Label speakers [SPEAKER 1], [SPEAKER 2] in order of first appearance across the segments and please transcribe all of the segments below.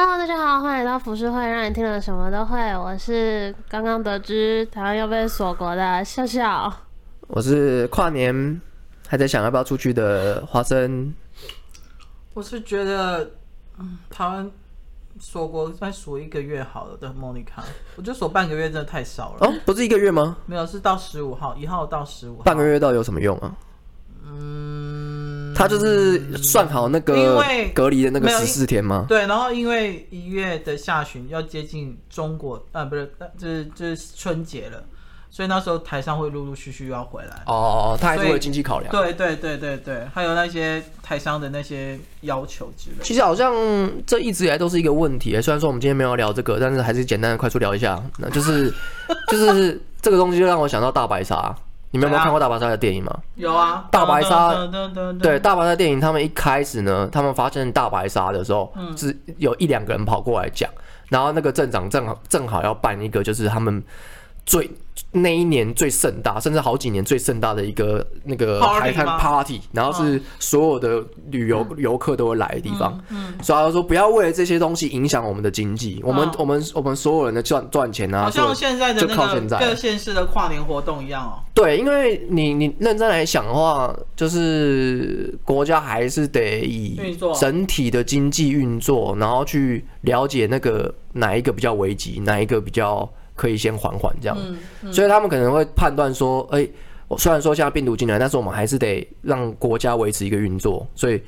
[SPEAKER 1] Hello，大家好，欢迎来到浮世会，让你听了什么都会。我是刚刚得知台湾要被锁国的笑笑，
[SPEAKER 2] 我是跨年还在想要不要出去的花生，
[SPEAKER 3] 我是觉得，嗯，台湾锁国再锁一个月好了的莫妮卡，我觉得锁半个月真的太少了。
[SPEAKER 2] 哦，不是一个月吗？
[SPEAKER 3] 没有，是到十五号，一号到十五号。
[SPEAKER 2] 半个月到底有什么用啊？
[SPEAKER 3] 嗯，
[SPEAKER 2] 他就是算好那个隔离的那个十四天吗？
[SPEAKER 3] 对，然后因为一月的下旬要接近中国，呃，不是，就是就是春节了，所以那时候台商会陆陆续续要回来。
[SPEAKER 2] 哦，他还是有经济考量。
[SPEAKER 3] 对对对对对，还有那些台商的那些要求之类。
[SPEAKER 2] 其实好像这一直以来都是一个问题。虽然说我们今天没有聊这个，但是还是简单的快速聊一下。那就是就是这个东西就让我想到大白鲨。你们有没有看过大白鲨的电影吗？
[SPEAKER 3] 有啊，
[SPEAKER 2] 大白鲨，对，大白鲨电影，他们一开始呢，他们发现大白鲨的时候，嗯，是有一两个人跑过来讲，然后那个镇长正好正好要办一个，就是他们最。那一年最盛大，甚至好几年最盛大的一个那个海滩 party，然后是所有的旅游游客都会来的地方。嗯，所以他说不要为了这些东西影响我们的经济，我们我们我们所有人的赚赚钱啊，
[SPEAKER 3] 好像现在的那个各县市的跨年活动一样哦。
[SPEAKER 2] 对，因为你你认真来想的话，就是国家还是得以整体的经济运作，然后去了解那个哪一个比较危急，哪一个比较。可以先缓缓这样，所以他们可能会判断说，哎、欸，虽然说现在病毒进来，但是我们还是得让国家维持一个运作，所以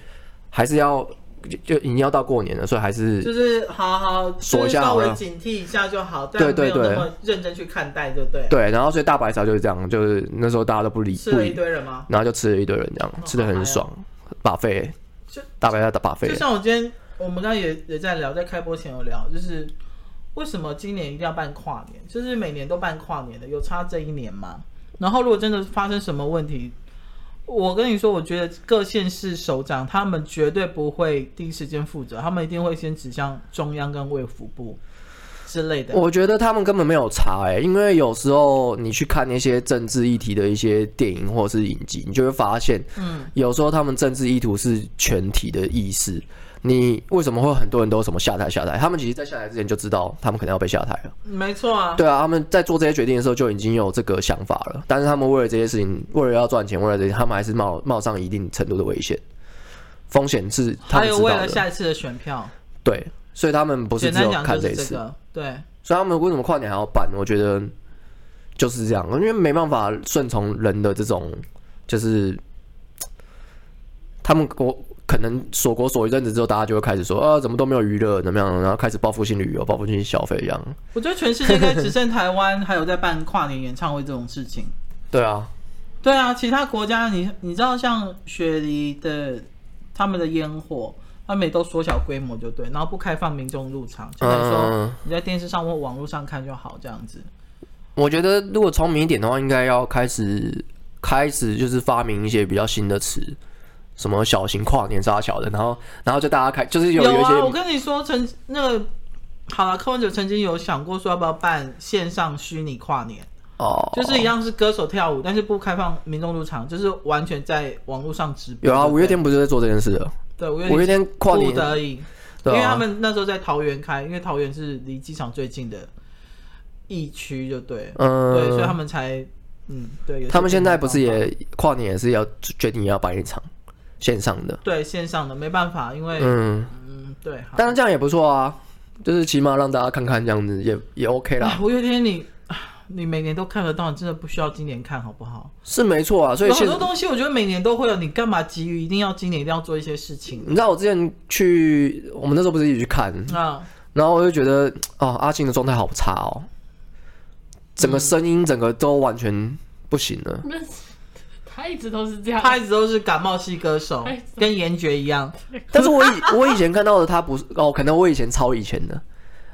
[SPEAKER 2] 还是要就已经要到过年了，所以还是
[SPEAKER 3] 就是好好说一下，稍微警惕一下就好，对对对，认真去看待，对不对？
[SPEAKER 2] 对，然后所以大白鲨就是这样，就是那时候大家都不理，
[SPEAKER 3] 吃了一堆人吗？
[SPEAKER 2] 然后就吃了一堆人这样，吃的很爽，buffet，就大白鲨的 buffet，
[SPEAKER 3] 就像我今天我们刚刚也也在聊，在开播前有聊，就是。为什么今年一定要办跨年？就是每年都办跨年的，有差这一年吗？然后如果真的发生什么问题，我跟你说，我觉得各县市首长他们绝对不会第一时间负责，他们一定会先指向中央跟卫福部之类的。
[SPEAKER 2] 我觉得他们根本没有查哎、欸，因为有时候你去看那些政治议题的一些电影或者是影集，你就会发现，嗯，有时候他们政治意图是全体的意识。你为什么会很多人都什么下台下台？他们其实，在下台之前就知道他们可能要被下台了。
[SPEAKER 3] 没错啊。
[SPEAKER 2] 对啊，他们在做这些决定的时候就已经有这个想法了。但是他们为了这些事情，为了要赚钱，为了这些，他们还是冒冒上一定程度的危险，风险是他们知道的。
[SPEAKER 3] 还有为了下一次的选票。
[SPEAKER 2] 对，所以他们不是只有看这一次。
[SPEAKER 3] 这个、对。
[SPEAKER 2] 所以他们为什么跨年还要办？我觉得就是这样，因为没办法顺从人的这种，就是他们国。可能锁国锁一阵子之后，大家就会开始说啊，怎么都没有娱乐，怎么样？然后开始报复性旅游、报复性消费一样。
[SPEAKER 3] 我觉得全世界应该只剩台湾还有在办跨年演唱会这种事情。
[SPEAKER 2] 对啊，
[SPEAKER 3] 对啊，其他国家你你知道像雪梨的他们的烟火，他们也都缩小规模就对，然后不开放民众入场，就等于说你在电视上或网络上看就好这样子。
[SPEAKER 2] 我觉得如果聪明一点的话，应该要开始开始就是发明一些比较新的词。什么小型跨年杀小的，然后，然后就大家开，就是有，有一些。
[SPEAKER 3] 啊、我跟你说，曾那个好了，柯文哲曾经有想过说要不要办线上虚拟跨年哦，就是一样是歌手跳舞，但是不开放民众入场，就是完全在网络上直播。
[SPEAKER 2] 有啊，五月天不是在做这件事的。
[SPEAKER 3] 对，五
[SPEAKER 2] 月天跨年
[SPEAKER 3] 不得已，因为他们那时候在桃园开，因为桃园是离机场最近的疫区，就对，嗯，对，所以他们才嗯，对。
[SPEAKER 2] 他们现在不是也跨年也是要决定要办一场。线上的
[SPEAKER 3] 对线上的没办法，因为嗯嗯对，
[SPEAKER 2] 但是这样也不错啊，就是起码让大家看看这样子也也 OK 啦。
[SPEAKER 3] 五月天你你每年都看得到，你真的不需要今年看好不好？
[SPEAKER 2] 是没错啊，所以
[SPEAKER 3] 很多东西我觉得每年都会有，你干嘛急于一定要今年一定要做一些事情？
[SPEAKER 2] 你知道我之前去我们那时候不是一起去看啊，然后我就觉得哦阿信的状态好差哦，整个声音整个都完全不行了。嗯
[SPEAKER 1] 他一直都是这样，
[SPEAKER 3] 他一直都是感冒系歌手，跟严爵一样。
[SPEAKER 2] 但是我以我以前看到的他不是哦，可能我以前超以前的，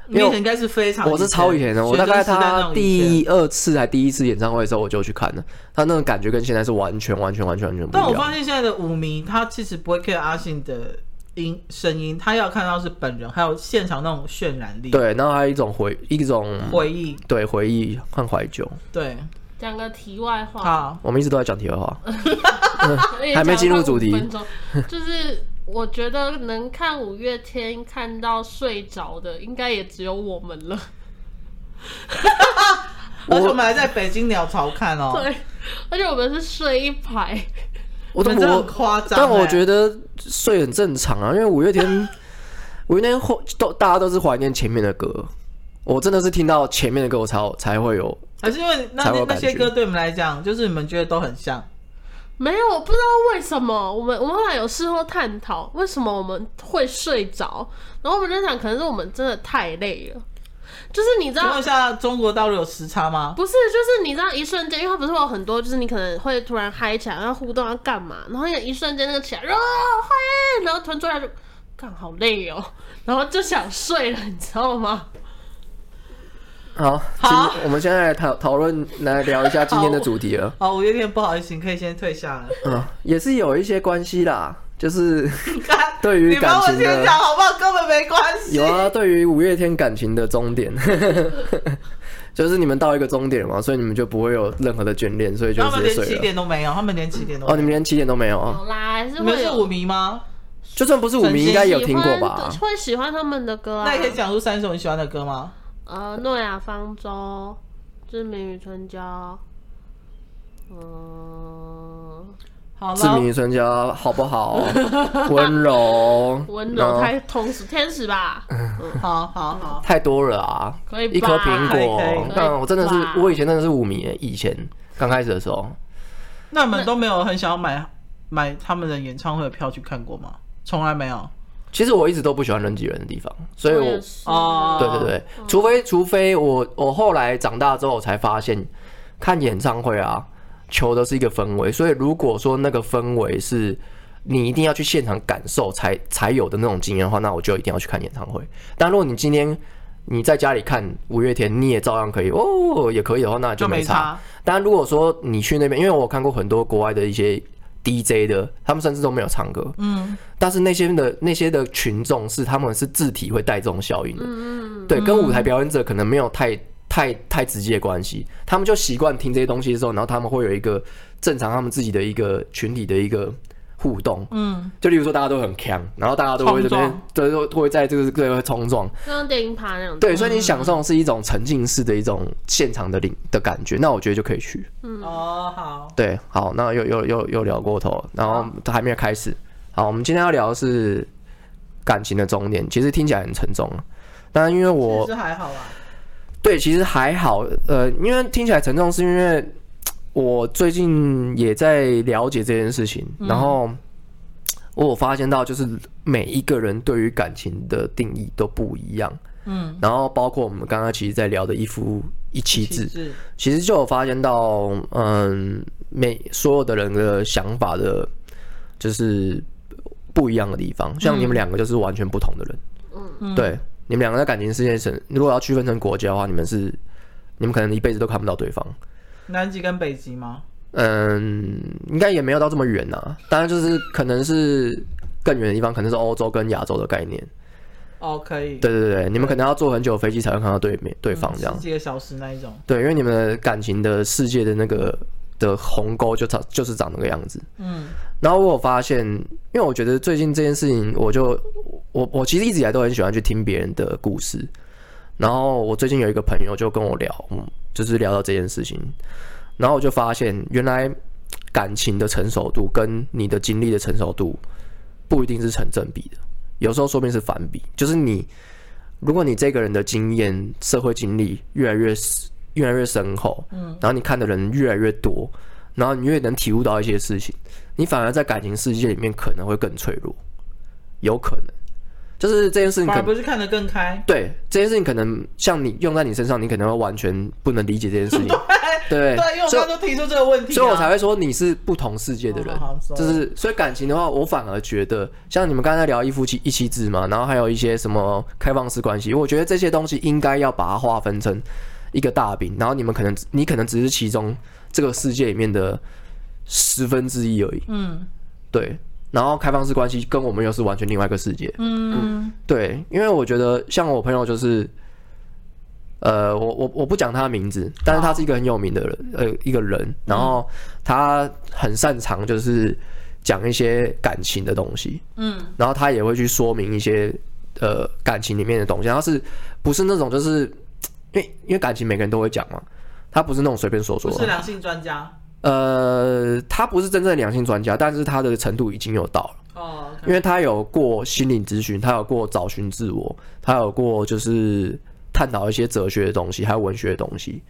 [SPEAKER 3] 因为应该是非常，
[SPEAKER 2] 我是超以前的。我大概他第二次还第一次演唱会的时候，我就去看了。他那种感觉跟现在是完全完全完全完全不一样。
[SPEAKER 3] 但我发现现在的舞迷，他其实不会 care 阿信的音声音，他要看到是本人，还有现场那种渲染力。
[SPEAKER 2] 对，然后还有一种回一种
[SPEAKER 3] 回忆，
[SPEAKER 2] 对回忆和怀旧，
[SPEAKER 3] 对。
[SPEAKER 1] 讲个题外话，
[SPEAKER 3] 好，
[SPEAKER 2] 我们一直都在讲题外话，还没进入主题。
[SPEAKER 1] 就是我觉得能看五月天看到睡着的，应该也只有我们了。
[SPEAKER 3] 而且我们还在北京鸟巢看哦。
[SPEAKER 1] 对，而且我们是睡一排。
[SPEAKER 2] 我都很夸张，但我觉得睡很正常啊，因为五月天，五月天后都大家都是怀念前面的歌。我真的是听到前面的歌，我才才会有。
[SPEAKER 3] 还是因为那那些歌对我们来讲，就是你们觉得都很像。
[SPEAKER 1] 没有，我不知道为什么，我们我们后来有事后探讨为什么我们会睡着，然后我们就想，可能是我们真的太累了。就是你知道，
[SPEAKER 3] 一下，中国大陆有时差吗？
[SPEAKER 1] 不是，就是你知道，一瞬间，因为它不是会有很多，就是你可能会突然嗨起来，要互动，要干嘛，然后那一瞬间那个起来，然后嗨，然后突然出来就，干好累哦，然后就想睡了，你知道吗？
[SPEAKER 2] 好，好，我们现在来讨讨论，来聊一下今天的主题了。
[SPEAKER 3] 好，五月天不好意思，你可以先退下了。
[SPEAKER 2] 嗯，也是有一些关系啦，就是 对于感情的，你帮我先讲
[SPEAKER 3] 好不好？根本没关系。
[SPEAKER 2] 有啊，对于五月天感情的终点，就是你们到一个终点嘛，所以你们就不会有任何的眷恋，所以就直接睡了。他们连
[SPEAKER 3] 起点都没有，他们连起点都没有。
[SPEAKER 2] 哦，你们连起点都没有啊？
[SPEAKER 1] 有啦，还是会有。
[SPEAKER 3] 你们是五迷吗？
[SPEAKER 2] 就算不是五迷，应该有听过吧？
[SPEAKER 1] 会喜欢他们的歌啊？
[SPEAKER 3] 那你可以讲出三首你喜欢的歌吗？
[SPEAKER 1] 呃，诺亚方舟、志明与春娇，嗯、呃，
[SPEAKER 3] 好了，
[SPEAKER 2] 志明与春娇好不好？温柔，
[SPEAKER 1] 温柔太同时天使吧？
[SPEAKER 3] 嗯，好好好，
[SPEAKER 2] 太多了啊！
[SPEAKER 1] 可以，
[SPEAKER 2] 一颗苹果。但我真的是，我以前真的是舞迷，以前刚开始的时候。
[SPEAKER 3] 那你们都没有很想要买买他们的演唱会的票去看过吗？从来没有。
[SPEAKER 2] 其实我一直都不喜欢人挤人的地方，所以我，我
[SPEAKER 3] 哦，
[SPEAKER 2] 对对对，除非除非我我后来长大之后才发现，看演唱会啊，求的是一个氛围。所以如果说那个氛围是你一定要去现场感受才才有的那种经验的话，那我就一定要去看演唱会。但如果你今天你在家里看五月天，你也照样可以哦，也可以的话，那就没差。没差。但如果说你去那边，因为我看过很多国外的一些。DJ 的，他们甚至都没有唱歌，嗯，但是那些的那些的群众是他们是自体会带这种效应的，嗯。对，跟舞台表演者可能没有太太太直接的关系，他们就习惯听这些东西的时候，然后他们会有一个正常他们自己的一个群体的一个。互动，嗯，就例如说大家都很强，然后大家都会这边，对，都会在这个这个冲撞，
[SPEAKER 1] 像电影趴那种，
[SPEAKER 2] 对，所以你享受的是一种沉浸式的一种现场的领的感觉，那我觉得就可以去，
[SPEAKER 3] 嗯，哦，好，
[SPEAKER 2] 对，好，那又又又又聊过头，然后都还没有开始，好，我们今天要聊的是感情的终点，其实听起来很沉重，但因为我
[SPEAKER 3] 其实还好啊，
[SPEAKER 2] 对，其实还好，呃，因为听起来沉重是因为。我最近也在了解这件事情，然后我有发现到，就是每一个人对于感情的定义都不一样。嗯，然后包括我们刚刚其实在聊的一夫一妻制，其实就有发现到，嗯，每所有的人的想法的，就是不一样的地方。像你们两个就是完全不同的人。嗯，对，你们两个在感情世界上，如果要区分成国家的话，你们是，你们可能一辈子都看不到对方。
[SPEAKER 3] 南极跟北极吗？
[SPEAKER 2] 嗯，应该也没有到这么远呐。当然，就是可能是更远的地方，可能是欧洲跟亚洲的概念。
[SPEAKER 3] 哦，可以。
[SPEAKER 2] 对对对，你们可能要坐很久飞机才会看到对面对方这样。
[SPEAKER 3] 几个小时那一种。
[SPEAKER 2] 对，因为你们的感情的世界的那个的鸿沟就长就是长那个样子。嗯。然后我有发现，因为我觉得最近这件事情，我就我我其实一直以来都很喜欢去听别人的故事。然后我最近有一个朋友就跟我聊，嗯，就是聊到这件事情，然后我就发现，原来感情的成熟度跟你的经历的成熟度不一定是成正比的，有时候说不定是反比。就是你，如果你这个人的经验、社会经历越来越越来越深厚，嗯，然后你看的人越来越多，然后你越能体悟到一些事情，你反而在感情世界里面可能会更脆弱，有可能。就是这件事情，可能
[SPEAKER 3] 不是看得更开。
[SPEAKER 2] 对，这件事情可能像你用在你身上，你可能会完全不能理解这件事情。
[SPEAKER 3] 对对，因为我刚刚都提出这个问题，
[SPEAKER 2] 所以我才会说你是不同世界的人。就是所以感情的话，我反而觉得像你们刚才聊一夫妻一妻制嘛，然后还有一些什么开放式关系，我觉得这些东西应该要把它划分成一个大饼，然后你们可能你可能只是其中这个世界里面的十分之一而已。嗯，对。然后开放式关系跟我们又是完全另外一个世界。嗯，嗯，对，因为我觉得像我朋友就是，呃，我我我不讲他的名字，但是他是一个很有名的人，呃，一个人。然后他很擅长就是讲一些感情的东西，
[SPEAKER 3] 嗯，
[SPEAKER 2] 然后他也会去说明一些呃感情里面的东西，他是不是那种就是因为因为感情每个人都会讲嘛，他不是那种随便说说，
[SPEAKER 3] 不是良性专家，
[SPEAKER 2] 呃，他不是真正的良性专家，但是他的程度已经有到了，
[SPEAKER 3] 哦，okay、
[SPEAKER 2] 因为他有过心理咨询，他有过找寻自我，他有过就是探讨一些哲学的东西，还有文学的东西，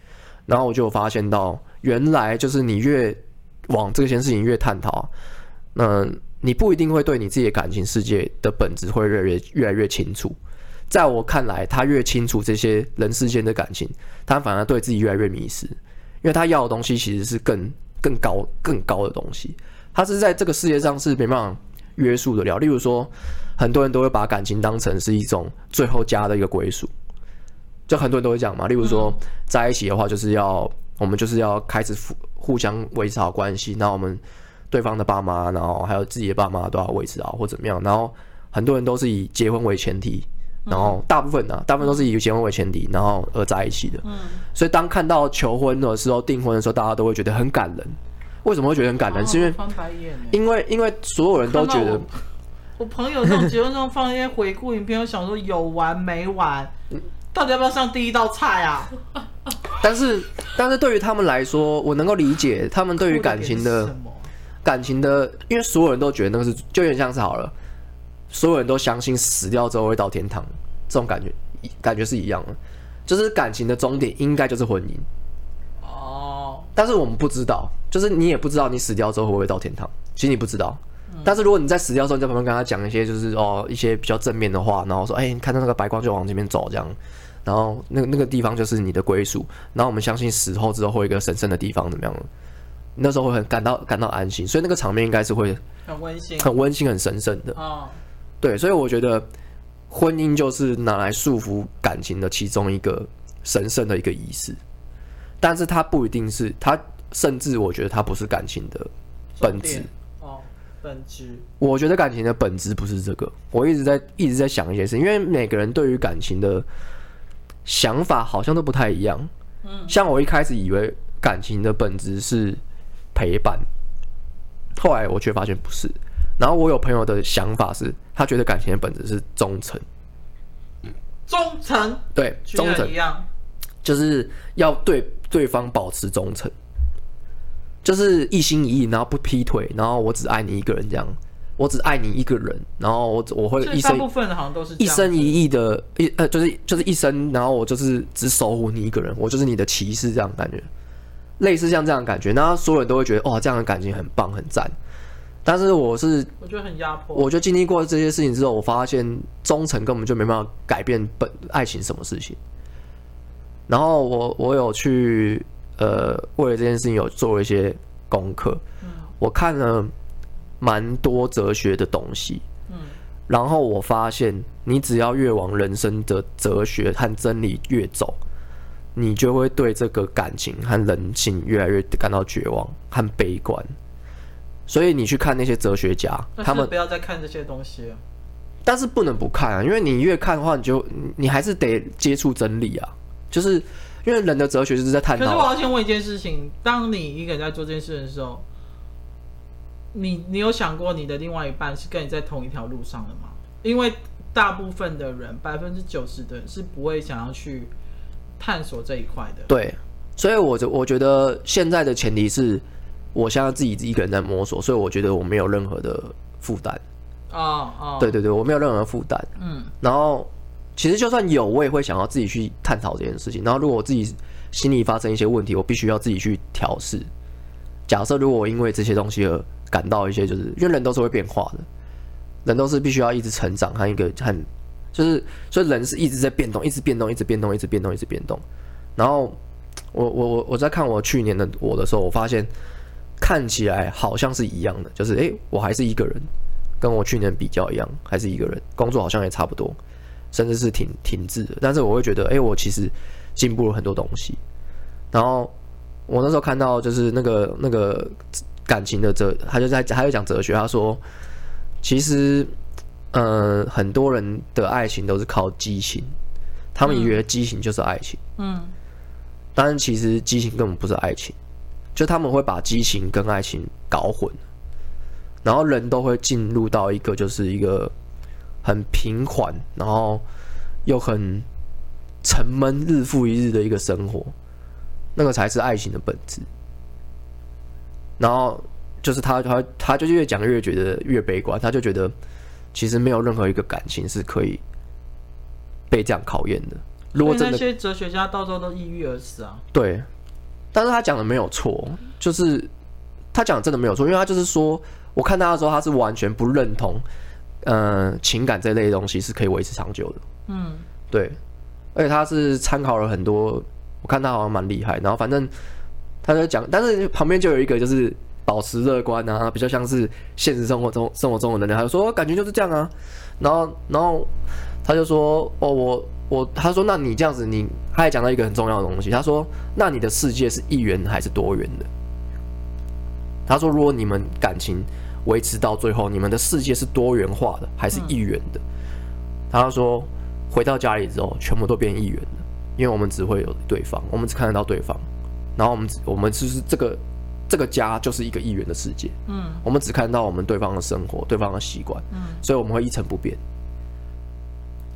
[SPEAKER 2] 然后我就发现到原来就是你越往这件事情越探讨。嗯，你不一定会对你自己的感情世界的本质会越来越越来越清楚。在我看来，他越清楚这些人世间的感情，他反而对自己越来越迷失，因为他要的东西其实是更更高更高的东西。它是在这个世界上是没办法约束得了。例如说，很多人都会把感情当成是一种最后家的一个归属，就很多人都会讲嘛。例如说，在一起的话，就是要我们就是要开始互互相维持好关系，那我们。对方的爸妈，然后还有自己的爸妈都要维持好或怎么样，然后很多人都是以结婚为前提，然后大部分呢、啊，大部分都是以结婚为前提，然后而在一起的。嗯，所以当看到求婚的时候、订婚的时候，大家都会觉得很感人。为什么会觉得很感人？是因
[SPEAKER 3] 为。
[SPEAKER 2] 因为因为所有人都觉得
[SPEAKER 3] 我，我朋友这种结婚中放一些回顾影片，我想说有完没完？到底要不要上第一道菜啊？
[SPEAKER 2] 但是但是对于他们来说，我能够理解他们对于感情的。感情的，因为所有人都觉得那个是，就有点像是好了，所有人都相信死掉之后会到天堂，这种感觉，感觉是一样的，就是感情的终点应该就是婚姻。
[SPEAKER 3] 哦，
[SPEAKER 2] 但是我们不知道，就是你也不知道你死掉之后会不会到天堂，其实你不知道。但是如果你在死掉之后，你在旁边跟他讲一些就是哦一些比较正面的话，然后说，哎，你看到那个白光就往这边走，这样，然后那个那个地方就是你的归属，然后我们相信死后之后会有一个神圣的地方，怎么样？那时候会很感到感到安心，所以那个场面应该是会
[SPEAKER 3] 很温馨、
[SPEAKER 2] 很温馨、很神圣的。
[SPEAKER 3] 哦，
[SPEAKER 2] 对，所以我觉得婚姻就是拿来束缚感情的其中一个神圣的一个仪式，但是它不一定是，它甚至我觉得它不是感情的本质。
[SPEAKER 3] 哦，本质。
[SPEAKER 2] 我觉得感情的本质不是这个。我一直在一直在想一件事，因为每个人对于感情的想法好像都不太一样。嗯，像我一开始以为感情的本质是。陪伴，后来我却发现不是。然后我有朋友的想法是，他觉得感情的本质是忠诚。
[SPEAKER 3] 忠诚，
[SPEAKER 2] 对，忠诚一样，就是要对对方保持忠诚，就是一心一意，然后不劈腿，然后我只爱你一个人这样，我只爱你一个人，然后我我会一生，
[SPEAKER 3] 大部分好像都是
[SPEAKER 2] 一生一意的，一呃，就是就是一生，然后我就是只守护你一个人，我就是你的骑士这样感觉。类似像这样的感觉，那所有人都会觉得哇，这样的感情很棒很赞。但是我是
[SPEAKER 3] 我觉得很压迫。
[SPEAKER 2] 我就经历过这些事情之后，我发现忠诚根本就没办法改变本爱情什么事情。然后我我有去呃为了这件事情有做一些功课，嗯，我看了蛮多哲学的东西，嗯，然后我发现你只要越往人生的哲学和真理越走。你就会对这个感情和人性越来越感到绝望和悲观，所以你去看那些哲学家，他们
[SPEAKER 3] 不要再看这些东西了。
[SPEAKER 2] 但是不能不看啊，因为你越看的话，你就你还是得接触真理啊。就是因为人的哲学就是在探讨。
[SPEAKER 3] 可是我要先问一件事情：当你一个人在做这件事的时候，你你有想过你的另外一半是跟你在同一条路上的吗？因为大部分的人，百分之九十的人是不会想要去。探索这一块的，
[SPEAKER 2] 对，所以我就我觉得现在的前提是，我现在自己一个人在摸索，所以我觉得我没有任何的负担。
[SPEAKER 3] 哦哦，
[SPEAKER 2] 对对对，我没有任何负担。嗯，然后其实就算有，我也会想要自己去探讨这件事情。然后如果我自己心里发生一些问题，我必须要自己去调试。假设如果我因为这些东西而感到一些，就是因为人都是会变化的，人都是必须要一直成长和一个很。就是，所以人是一直在变动，一直变动，一直变动，一直变动，一直变动。然后，我我我我在看我去年的我的时候，我发现看起来好像是一样的，就是诶、欸，我还是一个人，跟我去年比较一样，还是一个人，工作好像也差不多，甚至是挺停滞的。但是我会觉得，诶、欸，我其实进步了很多东西。然后我那时候看到就是那个那个感情的哲，他就在他就讲哲学，他说其实。呃，很多人的爱情都是靠激情，他们以为激情就是爱情，嗯，但是其实激情根本不是爱情，就他们会把激情跟爱情搞混，然后人都会进入到一个就是一个很平缓，然后又很沉闷日复一日的一个生活，那个才是爱情的本质。然后就是他他他就越讲越觉得越悲观，他就觉得其实没有任何一个感情是可以被这样考验的。如果真的
[SPEAKER 3] 那些哲学家到时候都抑郁而死啊？
[SPEAKER 2] 对，但是他讲的没有错，就是他讲的真的没有错，因为他就是说，我看他的时候，他是完全不认同，嗯、呃，情感这类的东西是可以维持长久的。
[SPEAKER 3] 嗯，
[SPEAKER 2] 对，而且他是参考了很多，我看他好像蛮厉害，然后反正他就讲，但是旁边就有一个就是保持乐观啊，比较像是现实生活中生活中的能量，他就说感觉就是这样啊，然后然后他就说哦我。我他说，那你这样子，你他还讲到一个很重要的东西。他说，那你的世界是一元还是多元的？他说，如果你们感情维持到最后，你们的世界是多元化的还是一元的？他说，回到家里之后，全部都变一元的，因为我们只会有对方，我们只看得到对方，然后我们我们就是这个这个家就是一个一元的世界。嗯，我们只看到我们对方的生活，对方的习惯，嗯，所以我们会一成不变。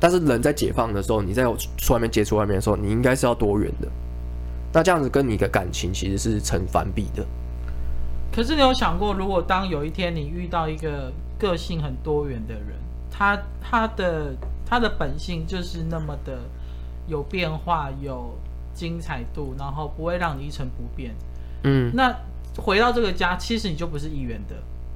[SPEAKER 2] 但是人在解放的时候，你在出外面接触外面的时候，你应该是要多元的。那这样子跟你的感情其实是成反比的。
[SPEAKER 3] 可是你有想过，如果当有一天你遇到一个个性很多元的人，他他的他的本性就是那么的有变化、有精彩度，然后不会让你一成不变。嗯，那回到这个家，其实你就不是一元的，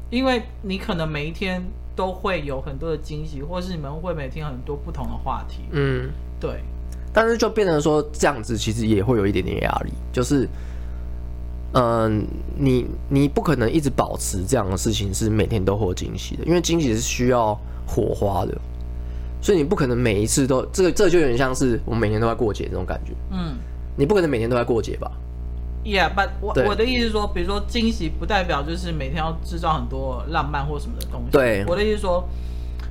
[SPEAKER 3] 因为你可能每一天。都会有很多的惊喜，或是你们会每天很多不同的话题。嗯，对。
[SPEAKER 2] 但是就变成说这样子，其实也会有一点点压力，就是，嗯、呃，你你不可能一直保持这样的事情是每天都会有惊喜的，因为惊喜是需要火花的，所以你不可能每一次都这个这个、就有点像是我们每天都在过节这种感觉。嗯，你不可能每天都在过节吧
[SPEAKER 3] ？Yeah，but 我我的意思是说，比如说惊喜不代表就是每天要制造很多浪漫或什么的东西。
[SPEAKER 2] 对，
[SPEAKER 3] 我的意思是说，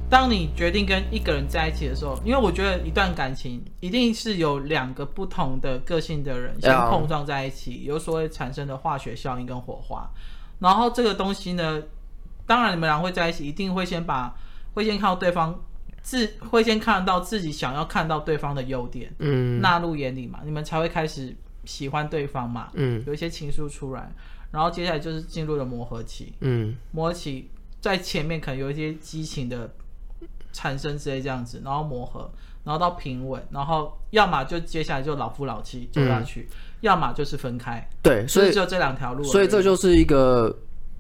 [SPEAKER 3] 当你决定跟一个人在一起的时候，因为我觉得一段感情一定是有两个不同的个性的人先碰撞在一起，有所谓产生的化学效应跟火花。然后这个东西呢，当然你们俩会在一起，一定会先把会先看到对方自会先看到自己想要看到对方的优点，嗯，纳入眼里嘛，你们才会开始。喜欢对方嘛，嗯，有一些情愫出来，然后接下来就是进入了磨合期，嗯，磨合期在前面可能有一些激情的产生之类这样子，然后磨合，然后到平稳，然后要么就接下来就老夫老妻走下去，嗯、要么就是分开，
[SPEAKER 2] 对，所以
[SPEAKER 3] 就这两条路，
[SPEAKER 2] 所以这就是一个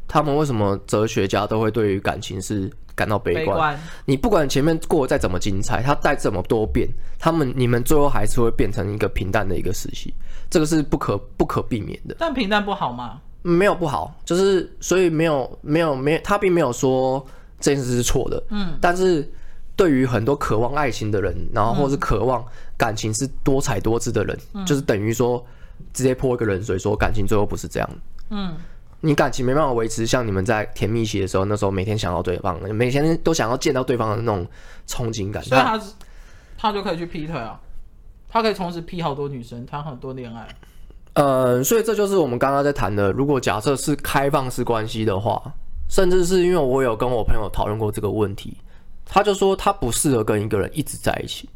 [SPEAKER 2] 他们为什么哲学家都会对于感情是。感到悲观。你不管前面过得再怎么精彩，它再怎么多变，他们你们最后还是会变成一个平淡的一个时期，这个是不可不可避免的。
[SPEAKER 3] 但平淡不好吗？
[SPEAKER 2] 没有不好，就是所以没有没有没有，他并没有说这件事是错的。嗯，但是对于很多渴望爱情的人，然后或是渴望感情是多彩多姿的人，嗯、就是等于说直接泼一个冷水，说感情最后不是这样。嗯。你感情没办法维持，像你们在甜蜜期的时候，那时候每天想到对方，每天都想要见到对方的那种憧憬感。
[SPEAKER 3] 所以他他就可以去劈腿啊，他可以同时劈好多女生，谈很多恋爱。
[SPEAKER 2] 呃，所以这就是我们刚刚在谈的。如果假设是开放式关系的话，甚至是因为我有跟我朋友讨论过这个问题，他就说他不适合跟一个人一直在一起，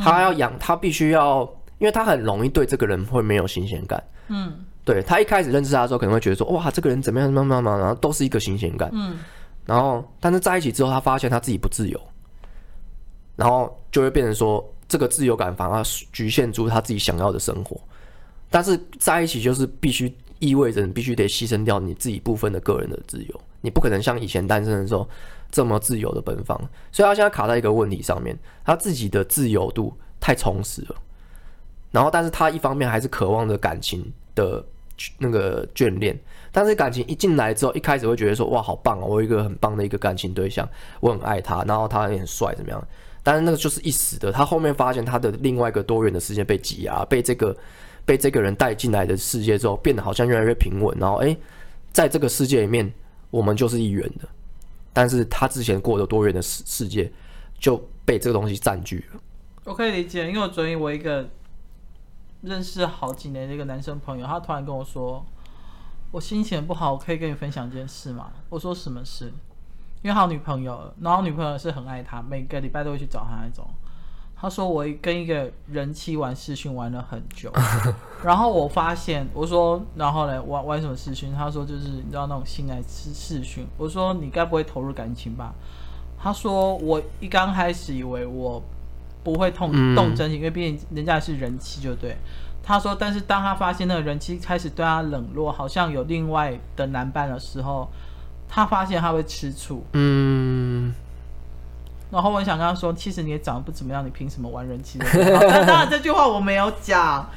[SPEAKER 2] 他要养，他必须要，因为他很容易对这个人会没有新鲜感。嗯。对，他一开始认识他的时候，可能会觉得说，哇，这个人怎么样，怎么样，怎么样，然后都是一个新鲜感。嗯，然后但是在一起之后，他发现他自己不自由，然后就会变成说，这个自由感反而局限住他自己想要的生活。但是在一起就是必须意味着你必须得牺牲掉你自己部分的个人的自由，你不可能像以前单身的时候这么自由的奔放。所以他现在卡在一个问题上面，他自己的自由度太充实了，然后但是他一方面还是渴望着感情的。那个眷恋，但是感情一进来之后，一开始会觉得说哇，好棒哦，我有一个很棒的一个感情对象，我很爱他，然后他也很帅，怎么样？但是那个就是一时的，他后面发现他的另外一个多元的世界被挤压，被这个被这个人带进来的世界之后，变得好像越来越平稳，然后诶，在这个世界里面，我们就是一元的，但是他之前过的多元的世世界就被这个东西占据了。
[SPEAKER 3] 我可以理解，因为我昨天我一个。认识好几年的一个男生朋友，他突然跟我说：“我心情不好，我可以跟你分享一件事吗？我说什么事？因为他有女朋友了，然后女朋友是很爱他，每个礼拜都会去找他那种。他说我跟一个人妻玩视讯玩了很久，然后我发现，我说，然后呢，玩玩什么视讯？他说就是你知道那种性爱视视讯。我说你该不会投入感情吧？他说我一刚开始以为我不会痛动真情，因为毕竟人家是人妻，就对。他说，但是当他发现那个人妻开始对他冷落，好像有另外的男伴的时候，他发现他会吃醋。嗯。然后我想跟他说，其实你也长得不怎么样，你凭什么玩人妻的？但当然这句话我没有讲。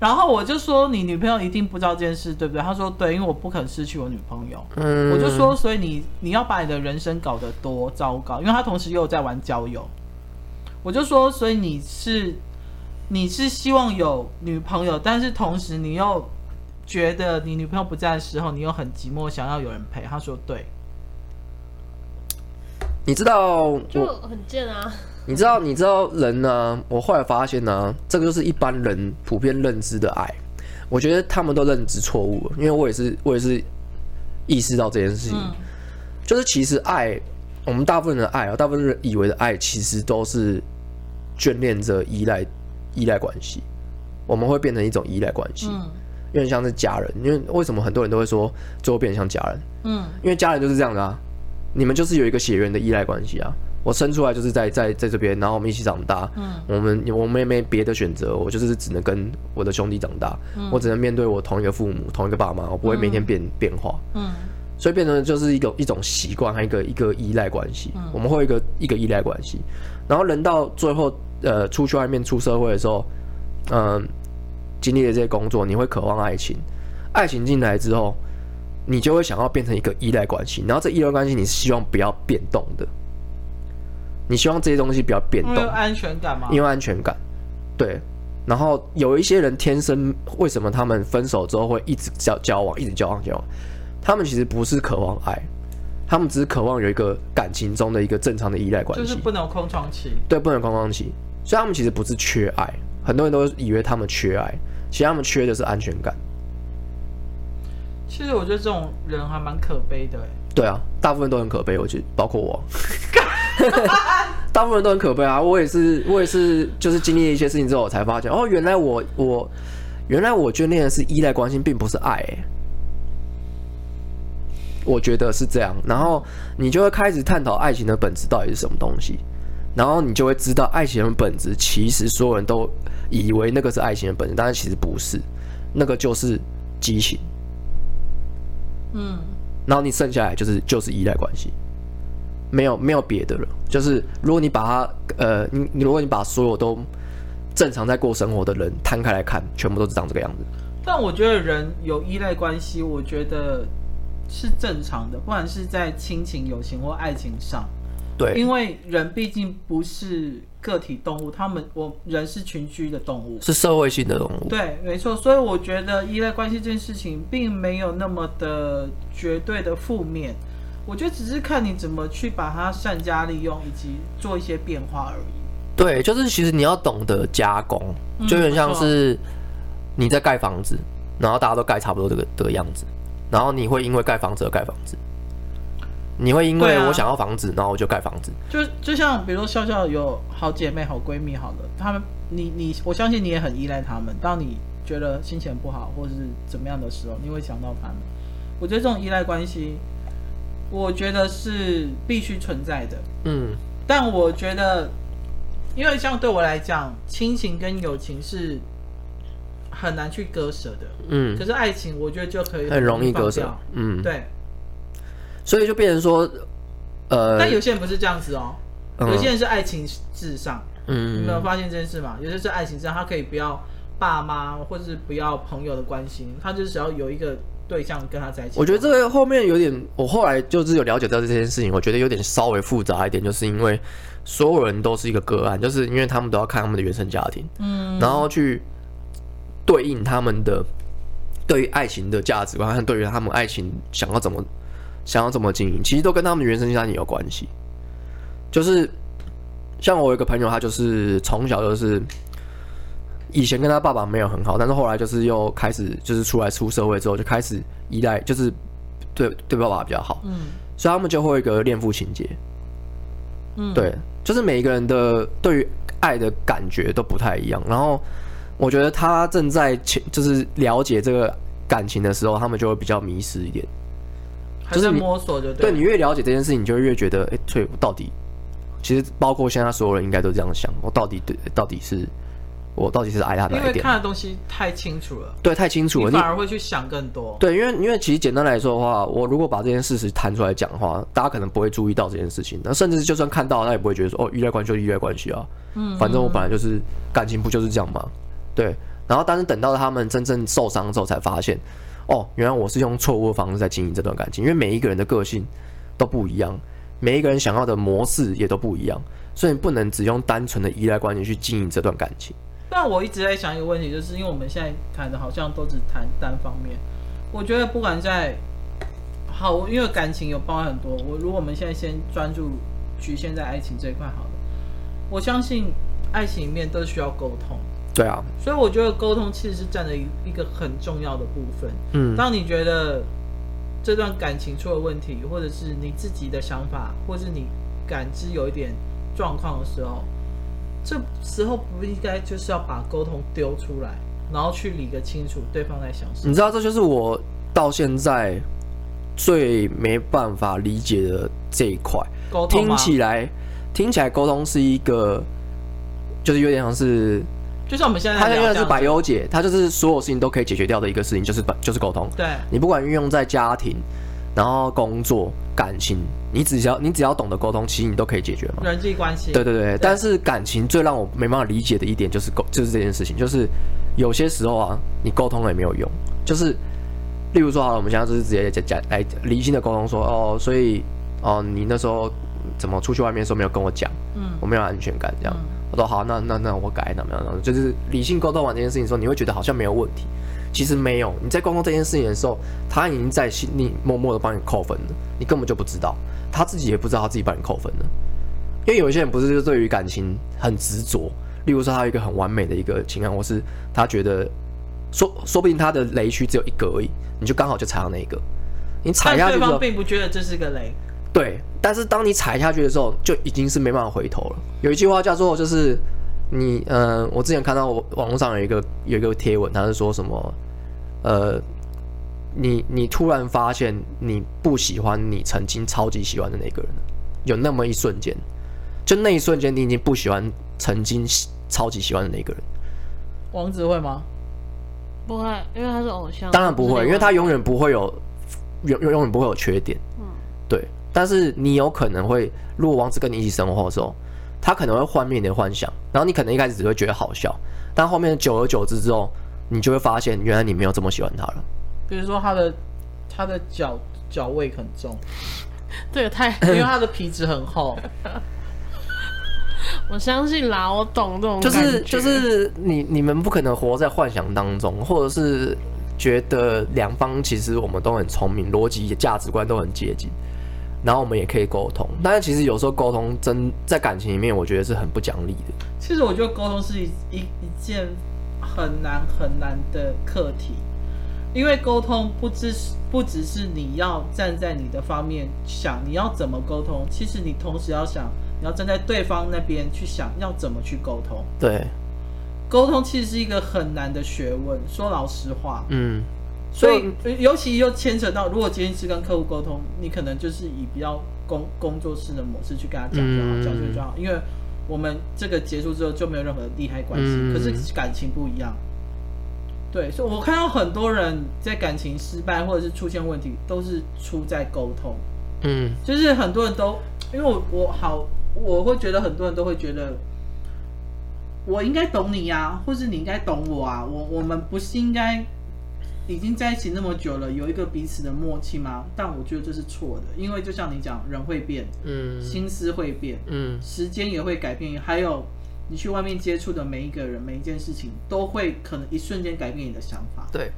[SPEAKER 3] 然后我就说，你女朋友一定不知道这件事，对不对？他说对，因为我不肯失去我女朋友。嗯。我就说，所以你你要把你的人生搞得多糟糕？因为他同时又在玩交友。我就说，所以你是你是希望有女朋友，但是同时你又觉得你女朋友不在的时候，你又很寂寞，想要有人陪。他说对。
[SPEAKER 2] 你知道
[SPEAKER 1] 就很贱啊！
[SPEAKER 2] 你知道，你知道人呢？我后来发现呢，这个就是一般人普遍认知的爱。我觉得他们都认知错误了，因为我也是，我也是意识到这件事情，嗯、就是其实爱，我们大部分人的爱啊，大部分人以为的爱，其实都是眷恋着依赖依赖关系。我们会变成一种依赖关系，嗯，有点像是家人。因为为什么很多人都会说最后变成像家人？嗯，因为家人就是这样的啊。你们就是有一个血缘的依赖关系啊！我生出来就是在在在这边，然后我们一起长大。嗯，我们我们也没别的选择，我就是只能跟我的兄弟长大。嗯，我只能面对我同一个父母、同一个爸妈，我不会每天变、嗯、变化。嗯，所以变成就是一个一种习惯和一个一个依赖关系。嗯，我们会有一个一个依赖关系。然后人到最后，呃，出去外面出社会的时候，嗯、呃，经历了这些工作，你会渴望爱情。爱情进来之后。你就会想要变成一个依赖关系，然后这依赖关系你是希望不要变动的，你希望这些东西不要变动，因为
[SPEAKER 3] 安全感嘛，
[SPEAKER 2] 因为安全感，对。然后有一些人天生为什么他们分手之后会一直交交往，一直交往交往，他们其实不是渴望爱，他们只是渴望有一个感情中的一个正常的依赖关系，
[SPEAKER 3] 就是不能有空窗期，
[SPEAKER 2] 对，不能空窗期。所以他们其实不是缺爱，很多人都以为他们缺爱，其实他们缺的是安全感。
[SPEAKER 3] 其实我觉得这种人还蛮可悲的。
[SPEAKER 2] 对啊，大部分都很可悲，我觉得包括我，大部分人都很可悲啊。我也是，我也是，就是经历了一些事情之后，我才发现，哦，原来我我原来我眷恋的是依赖关心，并不是爱。我觉得是这样，然后你就会开始探讨爱情的本质到底是什么东西，然后你就会知道爱情的本质，其实所有人都以为那个是爱情的本质，但是其实不是，那个就是激情。嗯，然后你剩下来就是就是依赖关系，没有没有别的了。就是如果你把它呃，你你如果你把所有都正常在过生活的人摊开来看，全部都是长这个样子。
[SPEAKER 3] 但我觉得人有依赖关系，我觉得是正常的，不管是在亲情、友情或爱情上。
[SPEAKER 2] 对，
[SPEAKER 3] 因为人毕竟不是个体动物，他们我人是群居的动物，
[SPEAKER 2] 是社会性的动物。
[SPEAKER 3] 对，没错。所以我觉得依赖关系这件事情并没有那么的绝对的负面，我觉得只是看你怎么去把它善加利用，以及做一些变化而已。
[SPEAKER 2] 对，就是其实你要懂得加工，就有点像是你在盖房子，然后大家都盖差不多这个这个样子，然后你会因为盖房子而盖房子。你会因为我想要房子，啊、然后我就盖房子。
[SPEAKER 3] 就就像比如说笑笑有好姐妹、好闺蜜，好的，他们你你，我相信你也很依赖他们。当你觉得心情不好或者是怎么样的时候，你会想到他们。我觉得这种依赖关系，我觉得是必须存在的。嗯，但我觉得，因为像对我来讲，亲情跟友情是很难去割舍的。嗯，可是爱情，我觉得就可以很
[SPEAKER 2] 容易割舍。嗯，
[SPEAKER 3] 对。
[SPEAKER 2] 所以就变成说，呃，
[SPEAKER 3] 但有些人不是这样子哦，嗯、有些人是爱情至上，嗯，你没有发现这件事吗？有些是爱情至上，他可以不要爸妈或者是不要朋友的关心，他就是只要有一个对象跟他在一起。
[SPEAKER 2] 我觉得这个后面有点，我后来就是有了解到这件事情，我觉得有点稍微复杂一点，就是因为所有人都是一个个案，就是因为他们都要看他们的原生家庭，嗯，然后去对应他们的对于爱情的价值观，和对于他们爱情想要怎么。想要怎么经营，其实都跟他们原生家庭有关系。就是像我有一个朋友，他就是从小就是以前跟他爸爸没有很好，但是后来就是又开始就是出来出社会之后就开始依赖，就是对对爸爸比较好，嗯，所以他们就会有一个恋父情结，嗯，对，就是每一个人的对于爱的感觉都不太一样。然后我觉得他正在就是了解这个感情的时候，他们就会比较迷失一点，
[SPEAKER 3] 就是摸索的，
[SPEAKER 2] 对，你越了解这件事情，你就会越觉得，哎，对，我到底其实包括现在所有人应该都这样想，我到底对到底是。我到底是爱他哪一点？
[SPEAKER 3] 因为看的东西太清楚了，
[SPEAKER 2] 对，太清楚了，
[SPEAKER 3] 你反而会去想更多。
[SPEAKER 2] 对，因为因为其实简单来说的话，我如果把这件事实谈出来讲的话，大家可能不会注意到这件事情。那甚至就算看到，他也不会觉得说哦，依赖关系就依赖关系啊。嗯，反正我本来就是感情，不就是这样吗？对。然后，但是等到他们真正受伤之后，才发现哦，原来我是用错误的方式在经营这段感情。因为每一个人的个性都不一样，每一个人想要的模式也都不一样，所以你不能只用单纯的依赖关系去经营这段感情。
[SPEAKER 3] 但我一直在想一个问题，就是因为我们现在谈的好像都只谈单方面。我觉得不管在好，因为感情有包含很多。我如果我们现在先专注局限在爱情这一块好了，我相信爱情里面都需要沟通。
[SPEAKER 2] 对啊，
[SPEAKER 3] 所以我觉得沟通其实是占了一一个很重要的部分。嗯，当你觉得这段感情出了问题，或者是你自己的想法，或是你感知有一点状况的时候。这时候不应该就是要把沟通丢出来，然后去理个清楚对方在想什么。
[SPEAKER 2] 你知道，这就是我到现在最没办法理解的这一块。沟通听起来，听起来沟通是一个，就是有点像是，
[SPEAKER 3] 就像我们现在，
[SPEAKER 2] 他现在是百优解，它就是所有事情都可以解决掉的一个事情，就是就是沟通。
[SPEAKER 3] 对，
[SPEAKER 2] 你不管运用在家庭。然后工作、感情，你只要你只要懂得沟通，其实你都可以解决嘛。
[SPEAKER 3] 人际关系。
[SPEAKER 2] 对对对，对，但是感情最让我没办法理解的一点就是沟，就是这件事情，就是有些时候啊，你沟通了也没有用。就是，例如说好了，我们现在就是直接讲讲来理性的沟通说，哦，所以哦，你那时候怎么出去外面的时候没有跟我讲？嗯，我没有安全感这样。嗯、我说好，那那那我改，那么样？就是理性沟通完这件事情的时候，你会觉得好像没有问题。其实没有，你在沟通这件事情的时候，他已经在心里默默的帮你扣分了，你根本就不知道，他自己也不知道他自己帮你扣分了。因为有一些人不是就对于感情很执着，例如说他有一个很完美的一个情感，或是他觉得说说不定他的雷区只有一个而已，你就刚好就踩到那一个，你踩下去之后，
[SPEAKER 3] 对方并不觉得这是个雷。
[SPEAKER 2] 对，但是当你踩下去的时候，就已经是没办法回头了。有一句话叫做就是你嗯、呃，我之前看到网络上有一个有一个贴文，他是说什么？呃，你你突然发现你不喜欢你曾经超级喜欢的那个人，有那么一瞬间，就那一瞬间你已经不喜欢曾经超级喜欢的那个人。
[SPEAKER 3] 王子会吗？
[SPEAKER 1] 不会，因为他是偶像。
[SPEAKER 2] 当然不会，因为他永远不会有永永永远不会有缺点。嗯，对。但是你有可能会，如果王子跟你一起生活的时候，他可能会幻灭你的幻想，然后你可能一开始只会觉得好笑，但后面久而久之之后。你就会发现，原来你没有这么喜欢他了。
[SPEAKER 3] 比如说，他的他的脚脚味很重，
[SPEAKER 1] 这个太，
[SPEAKER 3] 因为他的皮质很厚。
[SPEAKER 1] 我相信啦，我懂这种感觉。
[SPEAKER 2] 就是就是你你们不可能活在幻想当中，或者是觉得两方其实我们都很聪明，逻辑价值观都很接近，然后我们也可以沟通。但是其实有时候沟通真在感情里面，我觉得是很不讲理的。
[SPEAKER 3] 其实我觉得沟通是一一一件。很难很难的课题，因为沟通不只是不只是你要站在你的方面想你要怎么沟通，其实你同时要想你要站在对方那边去想要怎么去沟通。
[SPEAKER 2] 对，
[SPEAKER 3] 沟通其实是一个很难的学问。说老实话，
[SPEAKER 2] 嗯，
[SPEAKER 3] 所以尤其又牵扯到，如果今天是跟客户沟通，你可能就是以比较工工作室的模式去跟他讲就好，讲就就好，因为。我们这个结束之后就没有任何利害关系，嗯，可是感情不一样。对，所以我看到很多人在感情失败或者是出现问题，都是出在沟通。嗯，就是很多人都因为我我好，我会觉得很多人都会觉得我应该懂你呀，啊，或是你应该懂我啊，我我们不是应该。已经在一起那么久了，有一个彼此的默契吗？但我觉得这是错的，因为就像你讲，人会变，嗯，心思会变，嗯，时间也会改变，还有你去外面接触的每一个人、每一件事情，都会可能一瞬间改变你的想法。
[SPEAKER 2] 对，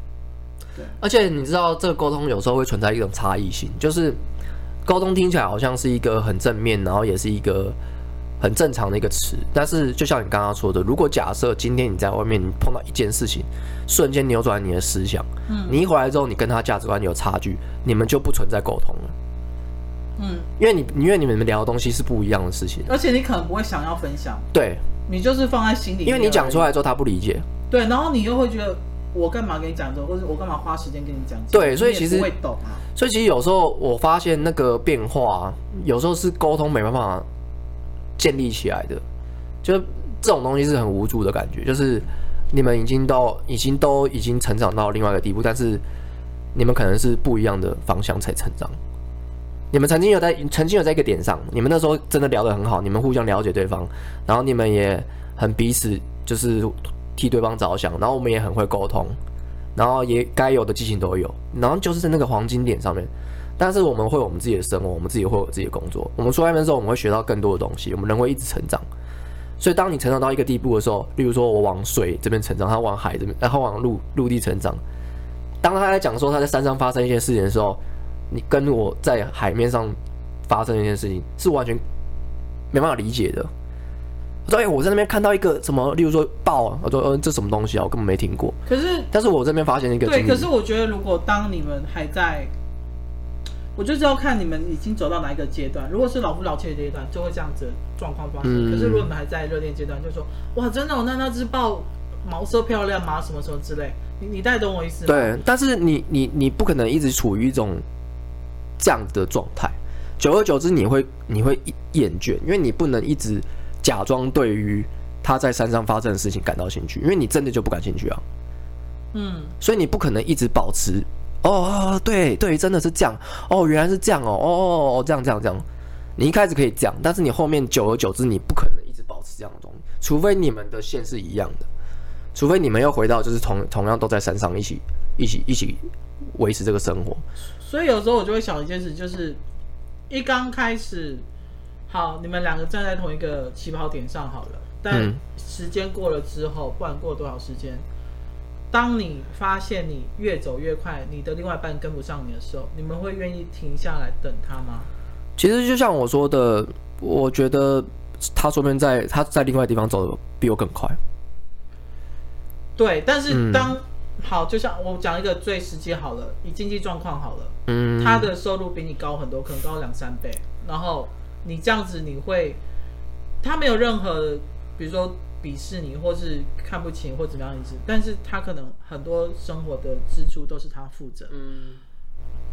[SPEAKER 2] 对。而且你知道，这个沟通有时候会存在一种差异性，就是沟通听起来好像是一个很正面，然后也是一个很正常的一个词。但是就像你刚刚说的，如果假设今天你在外面你碰到一件事情，瞬间扭转你的思想，嗯，你一回来之后，你跟他价值观有差距，你们就不存在沟通了。嗯，因为你因为你们聊的东西是不一样的事情，
[SPEAKER 3] 而且你可能不会想要分享，
[SPEAKER 2] 对，
[SPEAKER 3] 你就是放在心里，
[SPEAKER 2] 因为你讲出来之后他不理解，
[SPEAKER 3] 对，然后你又会觉得我干嘛跟你讲这，或者我干嘛花时间跟你讲，
[SPEAKER 2] 对，所以其实
[SPEAKER 3] 会懂啊，
[SPEAKER 2] 所以其实有时候我发现那个变化，有时候是沟通没办法建立起来的，就这种东西是很无助的感觉，就是你们已经到已经都已经成长到另外一个地步，但是你们可能是不一样的方向才成长。你们曾经有在曾经有在一个点上，你们那时候真的聊得很好，你们互相了解对方，然后你们也很彼此就是替对方着想，然后我们也很会沟通，然后也该有的激情都有，然后就是在那个黄金点上面。但是我们会有我们自己的生活，我们自己会有自己的工作。我们出外面的时候，我们会学到更多的东西，我们人会一直成长。所以当你成长到一个地步的时候，例如说我往水这边成长，他往海这边，然后往陆陆地成长。当他在讲说他在山上发生一些事情的时候。你跟我在海面上发生一件事情是完全没办法理解的。我说：“哎，我在那边看到一个什么，例如说豹啊，我说：‘嗯，这什么东西啊？我根本没听过。’
[SPEAKER 3] 可是，
[SPEAKER 2] 但是我这边发现一个。对，
[SPEAKER 3] 可是我觉得，如果当你们还在，我就是要看你们已经走到哪一个阶段。如果是老夫老妻的阶段，就会这样子状况发生。嗯、可是如果你们还在热恋阶段，就说：‘哇，真的，哦，那那只豹毛色漂亮吗？什么什么之类。’你你大概懂我意思吗？
[SPEAKER 2] 对，但是你你你不可能一直处于一种。这样的状态，久而久之你会你会厌倦，因为你不能一直假装对于他在山上发生的事情感到兴趣，因为你真的就不感兴趣啊。嗯，所以你不可能一直保持哦，对对，真的是这样哦，原来是这样哦，哦哦哦，这样这样这样。你一开始可以这样，但是你后面久而久之你不可能一直保持这样的东西，除非你们的线是一样的，除非你们又回到就是同同样都在山上一起一起一起维持这个生活。
[SPEAKER 3] 所以有时候我就会想一件事，就是一刚开始，好，你们两个站在同一个起跑点上好了，但时间过了之后，不管过多少时间，当你发现你越走越快，你的另外一半跟不上你的时候，你们会愿意停下来等他吗？
[SPEAKER 2] 其实就像我说的，我觉得他说不定在他在另外地方走的比我更快。
[SPEAKER 3] 对，但是当、嗯好，就像我讲一个最实际好了，以经济状况好了，嗯，他的收入比你高很多，可能高两三倍。然后你这样子，你会，他没有任何，比如说鄙视你，或是看不起，或怎么样一直。但是他可能很多生活的支出都是他负责。嗯，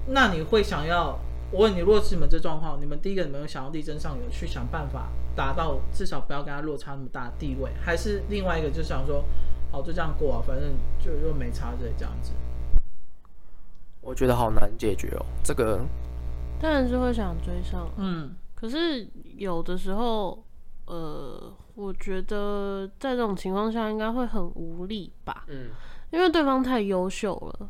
[SPEAKER 3] 那你会想要？我问你，如果是你们这状况，你们第一个，你们有想要力争上游，去想办法达到至少不要跟他落差那么大的地位，还是另外一个，就想说？好，就这样过啊，反正就又没差这这样子。
[SPEAKER 2] 我觉得好难解决哦，这个
[SPEAKER 1] 当然是会想追上，嗯，可是有的时候，呃，我觉得在这种情况下应该会很无力吧，嗯，因为对方太优秀了，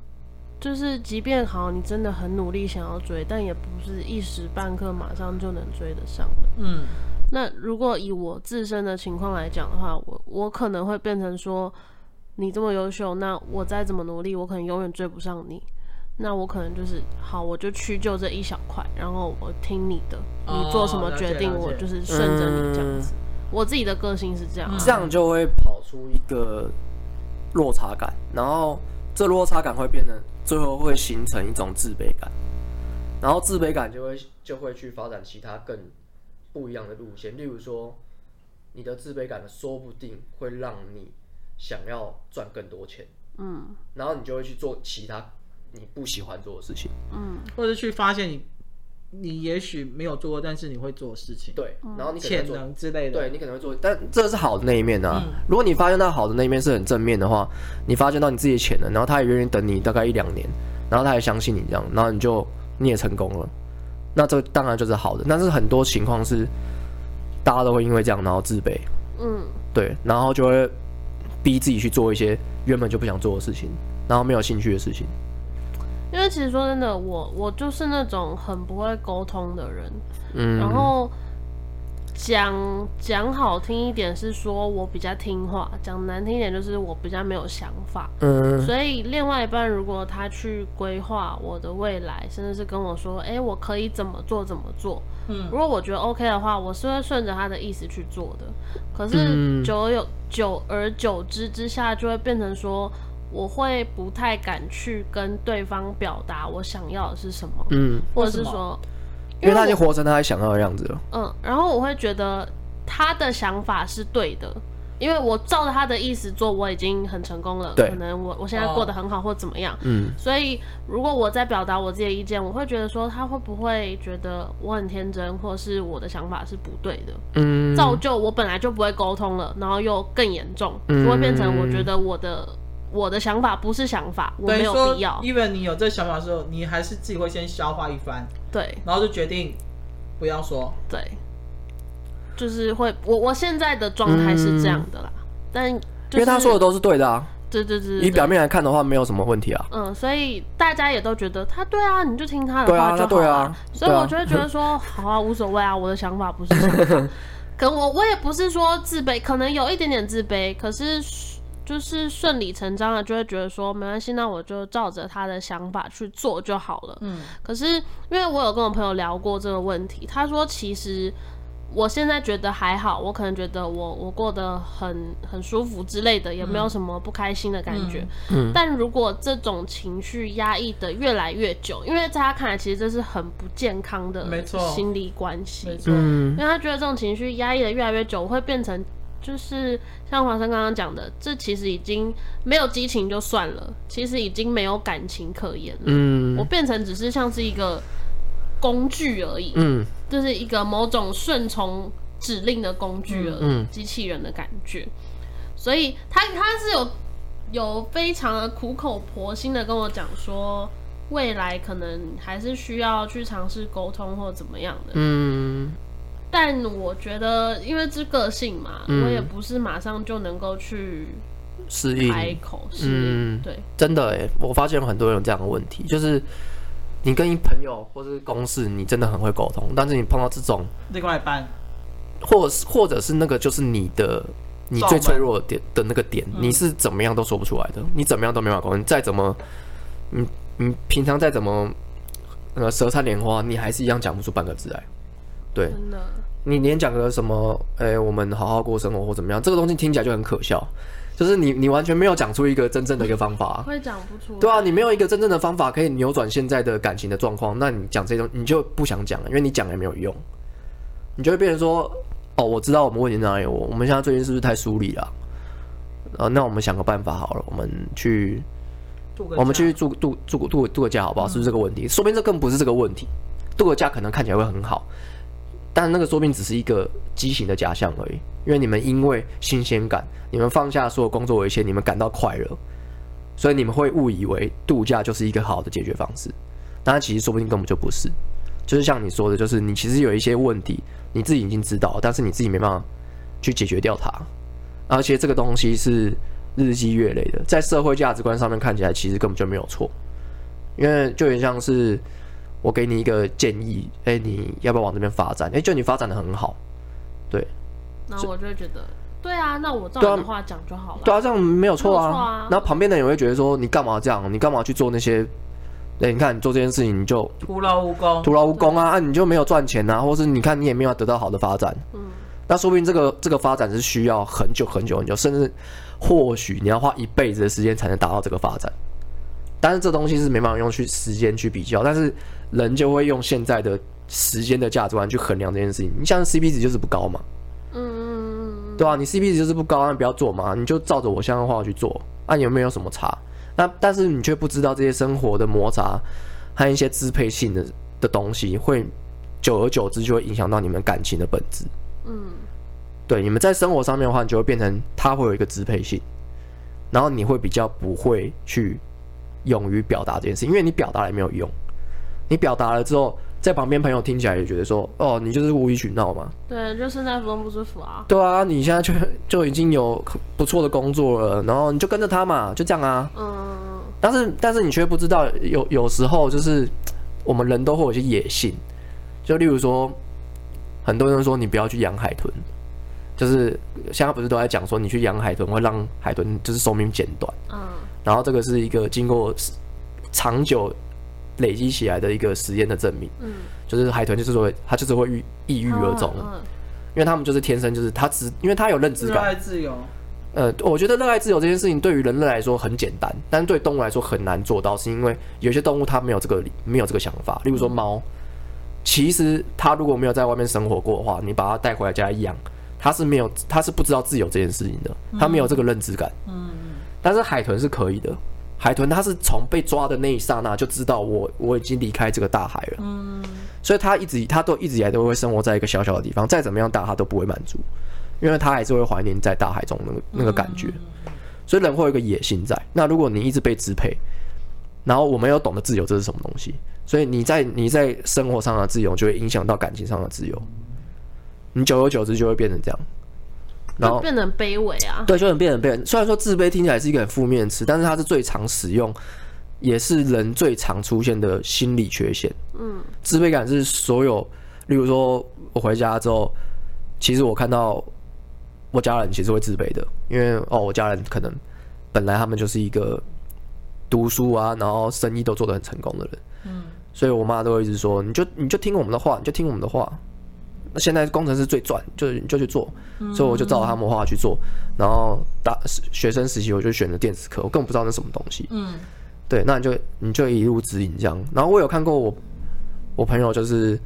[SPEAKER 1] 就是即便好，你真的很努力想要追，但也不是一时半刻马上就能追得上的，嗯。那如果以我自身的情况来讲的话，我我可能会变成说。你这么优秀，那我再怎么努力，我可能永远追不上你。那我可能就是好，我就屈就这一小块，然后我听你的，你做什么决定，我就是顺着你这样子。我自己的个性是这样，
[SPEAKER 2] 这样就会跑出一个落差感，然后这落差感会变得最后会形成一种自卑感，然后自卑感就会就会去发展其他更不一样的路线，例如说，你的自卑感说不定会让你。想要赚更多钱，嗯，然后你就会去做其他你不喜欢做的事情，
[SPEAKER 3] 嗯，或者去发现你你也许没有做过，但是你会做的事情，
[SPEAKER 2] 对，然后你潜能
[SPEAKER 3] 之类的，
[SPEAKER 2] 对你可能会做，但这是好的那一面啊。嗯、如果你发现到好的那一面是很正面的话，你发现到你自己的潜能，然后他也愿意等你大概一两年，然后他也相信你这样，然后你就你也成功了，那这当然就是好的。但是很多情况是大家都会因为这样然后自卑，嗯，对，然后就会。逼自己去做一些原本就不想做的事情，然后没有兴趣的事情。
[SPEAKER 1] 因为其实说真的，我我就是那种很不会沟通的人，嗯，然后讲讲好听一点是说我比较听话，讲难听一点就是我比较没有想法。嗯，所以另外一半如果他去规划我的未来，甚至是跟我说，哎、欸，我可以怎么做怎么做。嗯，如果我觉得 OK 的话，我是会顺着他的意思去做的。可是久而有久而久之之下，就会变成说，我会不太敢去跟对方表达我想要的是什么。嗯，或者是说。
[SPEAKER 2] 因为他已经活成他想要的样子了。
[SPEAKER 1] 嗯，然后我会觉得他的想法是对的，因为我照着他的意思做，我已经很成功了。对，可能我我现在过得很好，或怎么样。嗯，所以如果我在表达我自己的意见，我会觉得说他会不会觉得我很天真，或是我的想法是不对的？嗯，造就我本来就不会沟通了，然后又更严重，就会变成我觉得我的。我的想法不是想法，我没有必要。
[SPEAKER 3] 因为你有这想法的时候，你还是自己会先消化一番，
[SPEAKER 1] 对，
[SPEAKER 3] 然后就决定不要说，
[SPEAKER 1] 对，就是会。我我现在的状态是这样的啦，嗯、但、就是、
[SPEAKER 2] 因为他说的都是对的啊，
[SPEAKER 1] 对对对，
[SPEAKER 2] 以表面来看的话，没有什么问题啊。
[SPEAKER 1] 嗯，所以大家也都觉得他对啊，你就听他的话就好了。
[SPEAKER 2] 对啊，对啊，
[SPEAKER 1] 所以我就会觉得说，好啊，无所谓啊，我的想法不是想法。可我我也不是说自卑，可能有一点点自卑，可是。就是顺理成章的，就会觉得说没关系，那我就照着他的想法去做就好了。嗯，可是因为我有跟我朋友聊过这个问题，他说其实我现在觉得还好，我可能觉得我我过得很很舒服之类的，也没有什么不开心的感觉。嗯，但如果这种情绪压抑的越来越久，因为在他看来，其实这是很不健康的心理关系。没错，因为他觉得这种情绪压抑的越来越久，会变成。就是像华生刚刚讲的，这其实已经没有激情就算了，其实已经没有感情可言了。嗯，我变成只是像是一个工具而已。嗯，就是一个某种顺从指令的工具而已，嗯，机器人的感觉。所以他他是有有非常的苦口婆心的跟我讲说，未来可能还是需要去尝试沟通或怎么样的。嗯。但我觉得，因为这个性嘛，嗯、我也不是马上就能够去适应开口适应。嗯，对，
[SPEAKER 2] 真的哎，我发现有很多人有这样的问题，就是你跟一朋友或是公事，你真的很会沟通，但是你碰到这种
[SPEAKER 3] 另外一半，
[SPEAKER 2] 或是或者是那个就是你的你最脆弱的点的那个点，你是怎么样都说不出来的，你怎么样都没法沟通，你再怎么，你你平常再怎么呃舌灿莲花，你还是一样讲不出半个字来。对，真的，你连讲个什么，哎、欸，我们好好过生活或怎么样，这个东西听起来就很可笑，就是你你完全没有讲出一个真正的一个方法，
[SPEAKER 1] 会讲不出。
[SPEAKER 2] 对啊，你没有一个真正的方法可以扭转现在的感情的状况，那你讲这种你就不想讲了，因为你讲也没有用，你就会变成说，哦，我知道我们问题在哪里，我我们现在最近是不是太疏离了？呃，那我们想个办法好了，我们去，我们去住度住度度度个假好不好？是不是这个问题？说不定这更不是这个问题，度个假可能看起来会很好。但那个说不定只是一个畸形的假象而已，因为你们因为新鲜感，你们放下所有工作为先，你们感到快乐，所以你们会误以为度假就是一个好的解决方式。但其实说不定根本就不是，就是像你说的，就是你其实有一些问题，你自己已经知道，但是你自己没办法去解决掉它，而且这个东西是日积月累的，在社会价值观上面看起来其实根本就没有错，因为就有点像是。我给你一个建议，哎、欸，你要不要往这边发展？哎、欸，就你发展的很好，对。
[SPEAKER 1] 那我就会觉得，对啊，那我照你的话讲就好了。
[SPEAKER 2] 对啊，这样没有错啊。啊然后旁边的人也会觉得说，你干嘛这样？你干嘛去做那些？哎、欸，你看你做这件事情，你就
[SPEAKER 3] 徒劳无功，
[SPEAKER 2] 徒劳无功啊！啊，你就没有赚钱啊，或是你看你也没有得到好的发展。嗯。那说不定这个这个发展是需要很久很久很久，甚至或许你要花一辈子的时间才能达到这个发展。但是这东西是没办法用去时间去比较，但是。人就会用现在的时间的价值观去衡量这件事情。你像 CP 值就是不高嘛，嗯，对啊，你 CP 值就是不高，那不要做嘛，你就照着我现在的话去做，啊，有没有什么差？那但是你却不知道这些生活的摩擦和一些支配性的的东西，会久而久之就会影响到你们感情的本质。嗯，对，你们在生活上面的话，你就会变成他会有一个支配性，然后你会比较不会去勇于表达这件事，因为你表达也没有用。你表达了之后，在旁边朋友听起来也觉得说：“哦，你就是无理取闹嘛。”
[SPEAKER 1] 对，就身在福中不知福啊。
[SPEAKER 2] 对啊，你现在就就已经有不错的工作了，然后你就跟着他嘛，就这样啊。嗯。但是，但是你却不知道，有有时候就是我们人都会有些野性，就例如说，很多人说你不要去养海豚，就是现在不是都在讲说你去养海豚会让海豚就是寿命减短。嗯。然后这个是一个经过长久累积起来的一个实验的证明。嗯。就是海豚就是说它就是会抑抑郁而终，因为他们就是天生就是它只因为它有认知感。热
[SPEAKER 3] 爱自由。
[SPEAKER 2] 呃，我觉得热爱自由这件事情对于人类来说很简单，但是对动物来说很难做到，是因为有些动物它没有这个没有这个想法。例如说猫，其实它如果没有在外面生活过的话，你把它带回来家养，它是没有，它是不知道自由这件事情的，它没有这个认知感。嗯。但是海豚是可以的，海豚它是从被抓的那一刹那就知道我我已经离开这个大海了。嗯。所以它一直它都一直以来都会生活在一个小小的地方，再怎么样大它都不会满足。因为它还是会怀念在大海中那个那个感觉，所以人会有一个野心在。那如果你一直被支配，然后我们又懂得自由这是什么东西，所以你在你在生活上的自由就会影响到感情上的自由，你久而久之就会变成这样，然后
[SPEAKER 1] 变成卑微啊。
[SPEAKER 2] 对，就很变成卑微。虽然说自卑听起来是一个很负面的词，但是它是最常使用，也是人最常出现的心理缺陷。嗯，自卑感是所有，例如说我回家之后，其实我看到。我家人其实会自卑的，因为哦，我家人可能本来他们就是一个读书啊，然后生意都做得很成功的人，嗯，所以我妈都会一直说，你就你就听我们的话，你就听我们的话。那现在工程师最赚，就你就去做，所以我就照他们话去做。然后大学生实习我就选了电子科，我根本不知道那什么东西，嗯，对，那你就你就一路指引这样。然后我有看过我我朋友就是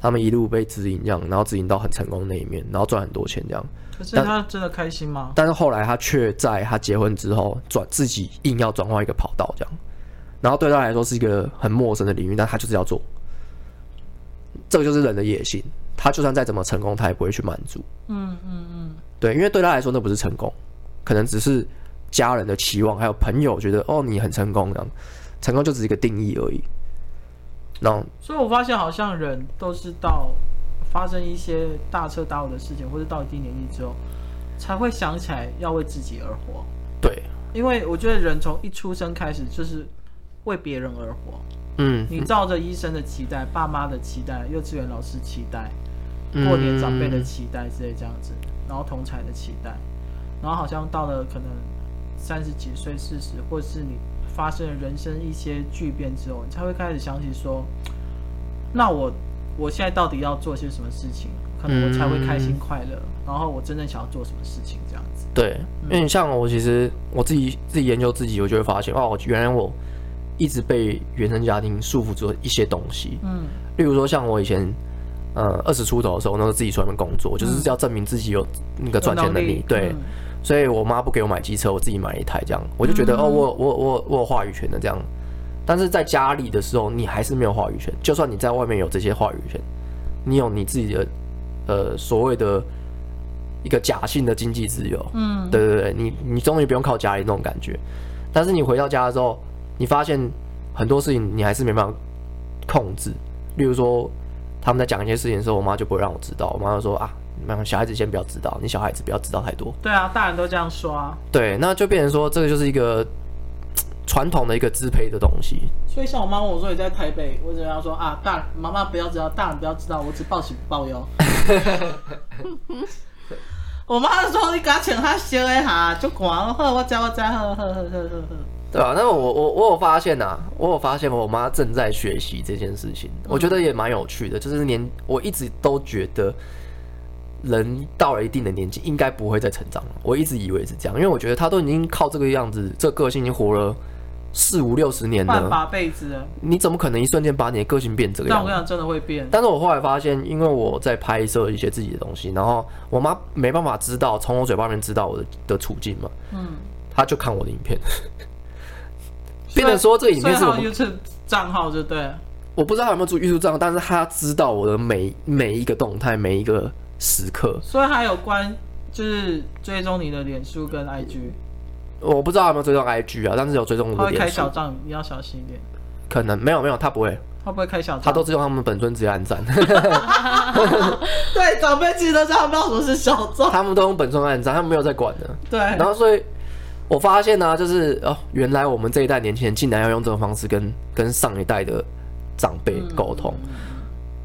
[SPEAKER 2] 他们一路被指引这样，然后指引到很成功那一面，然后赚很多钱这样。
[SPEAKER 3] 可是他真的开心吗？
[SPEAKER 2] 但，但是后来他却在他结婚之后转自己硬要转换一个跑道，这样，然后对他来说是一个很陌生的领域，但他就是要做。这个就是人的野心，他就算再怎么成功，他也不会去满足。嗯嗯嗯，对，因为对他来说那不是成功，可能只是家人的期望，还有朋友觉得哦你很成功这样，成功就只是一个定义而已。那，
[SPEAKER 3] 所以我发现好像人都是到。发生一些大彻大悟的事情，或者到一定年纪之后，才会想起来要为自己而活。
[SPEAKER 2] 对，
[SPEAKER 3] 因为我觉得人从一出生开始就是为别人而活。嗯，你照着医生的期待、爸妈的期待、幼稚园老师期待、过年长辈的期待之类这样子，然后同才的期待，然后好像到了可能三十几岁、四十，或是你发生了人生一些巨变之后，你才会开始想起说，那我。我现在到底要做些什么事情，可能我才会开心快乐，嗯、然后我真正想要做什么事情，这样子。
[SPEAKER 2] 对，因为你像我，其实我自己自己研究自己，我就会发现，哦，原来我一直被原生家庭束缚住一些东西。嗯，例如说，像我以前，呃，二十出头的时候，那时候自己出来工作，就是要证明自己有那个赚钱能力。对，嗯、所以我妈不给我买机车，我自己买一台，这样，我就觉得，嗯、哦，我我我我有话语权的这样。但是在家里的时候，你还是没有话语权。就算你在外面有这些话语权，你有你自己的呃所谓的一个假性的经济自由，嗯，对对对，你你终于不用靠家里那种感觉。但是你回到家的时候，你发现很多事情你还是没办法控制。例如说，他们在讲一些事情的时候，我妈就不会让我知道。我妈就说啊，小孩子先不要知道，你小孩子不要知道太多。
[SPEAKER 3] 对啊，大人都这样说啊。
[SPEAKER 2] 对，那就变成说，这个就是一个。传统的一个支配的东西，
[SPEAKER 3] 所以像我妈问我说，你在台北，我只要说啊，大人妈妈不要知道，大人不要知道，我只报喜不报忧。我妈说，你给他请他修一下，就管呵，我教我教呵呵呵呵呵呵。
[SPEAKER 2] 对吧？那我我我有发现呐、啊，我有发现我妈正在学习这件事情，我觉得也蛮有趣的。就是年，我一直都觉得。人到了一定的年纪，应该不会再成长了。我一直以为是这样，因为我觉得她都已经靠这个样子，这个个性已经活了四五六十年了，
[SPEAKER 3] 八辈子了。
[SPEAKER 2] 你怎么可能一瞬间把你的个性变这个样子？
[SPEAKER 3] 但我跟你讲，真的会变。
[SPEAKER 2] 但是我后来发现，因为我在拍摄一些自己的东西，然后我妈没办法知道从我嘴巴里面知道我的的处境嘛，嗯，她就看我的影片，变成说这个影片是我
[SPEAKER 3] YouTube 账号，就对。
[SPEAKER 2] 我不知道他有没有做 YouTube 账号，但是他知道我的每每一个动态，每一个。时刻，
[SPEAKER 3] 所以他有关就是追踪你的脸书跟 IG，
[SPEAKER 2] 我不知道有没有追踪 IG 啊，但是有追踪我的脸书。他会
[SPEAKER 3] 开小账，你要小心一点。
[SPEAKER 2] 可能没有没有，他不会。
[SPEAKER 3] 他不会开小账，
[SPEAKER 2] 他都是用他们本尊直接按赞。
[SPEAKER 3] 对，长辈其实都知道不知道什么是小账，
[SPEAKER 2] 他们都用本尊按赞，他们没有在管的。
[SPEAKER 3] 对，
[SPEAKER 2] 然后所以我发现呢、啊，就是哦，原来我们这一代年轻人竟然要用这种方式跟跟上一代的长辈沟通。嗯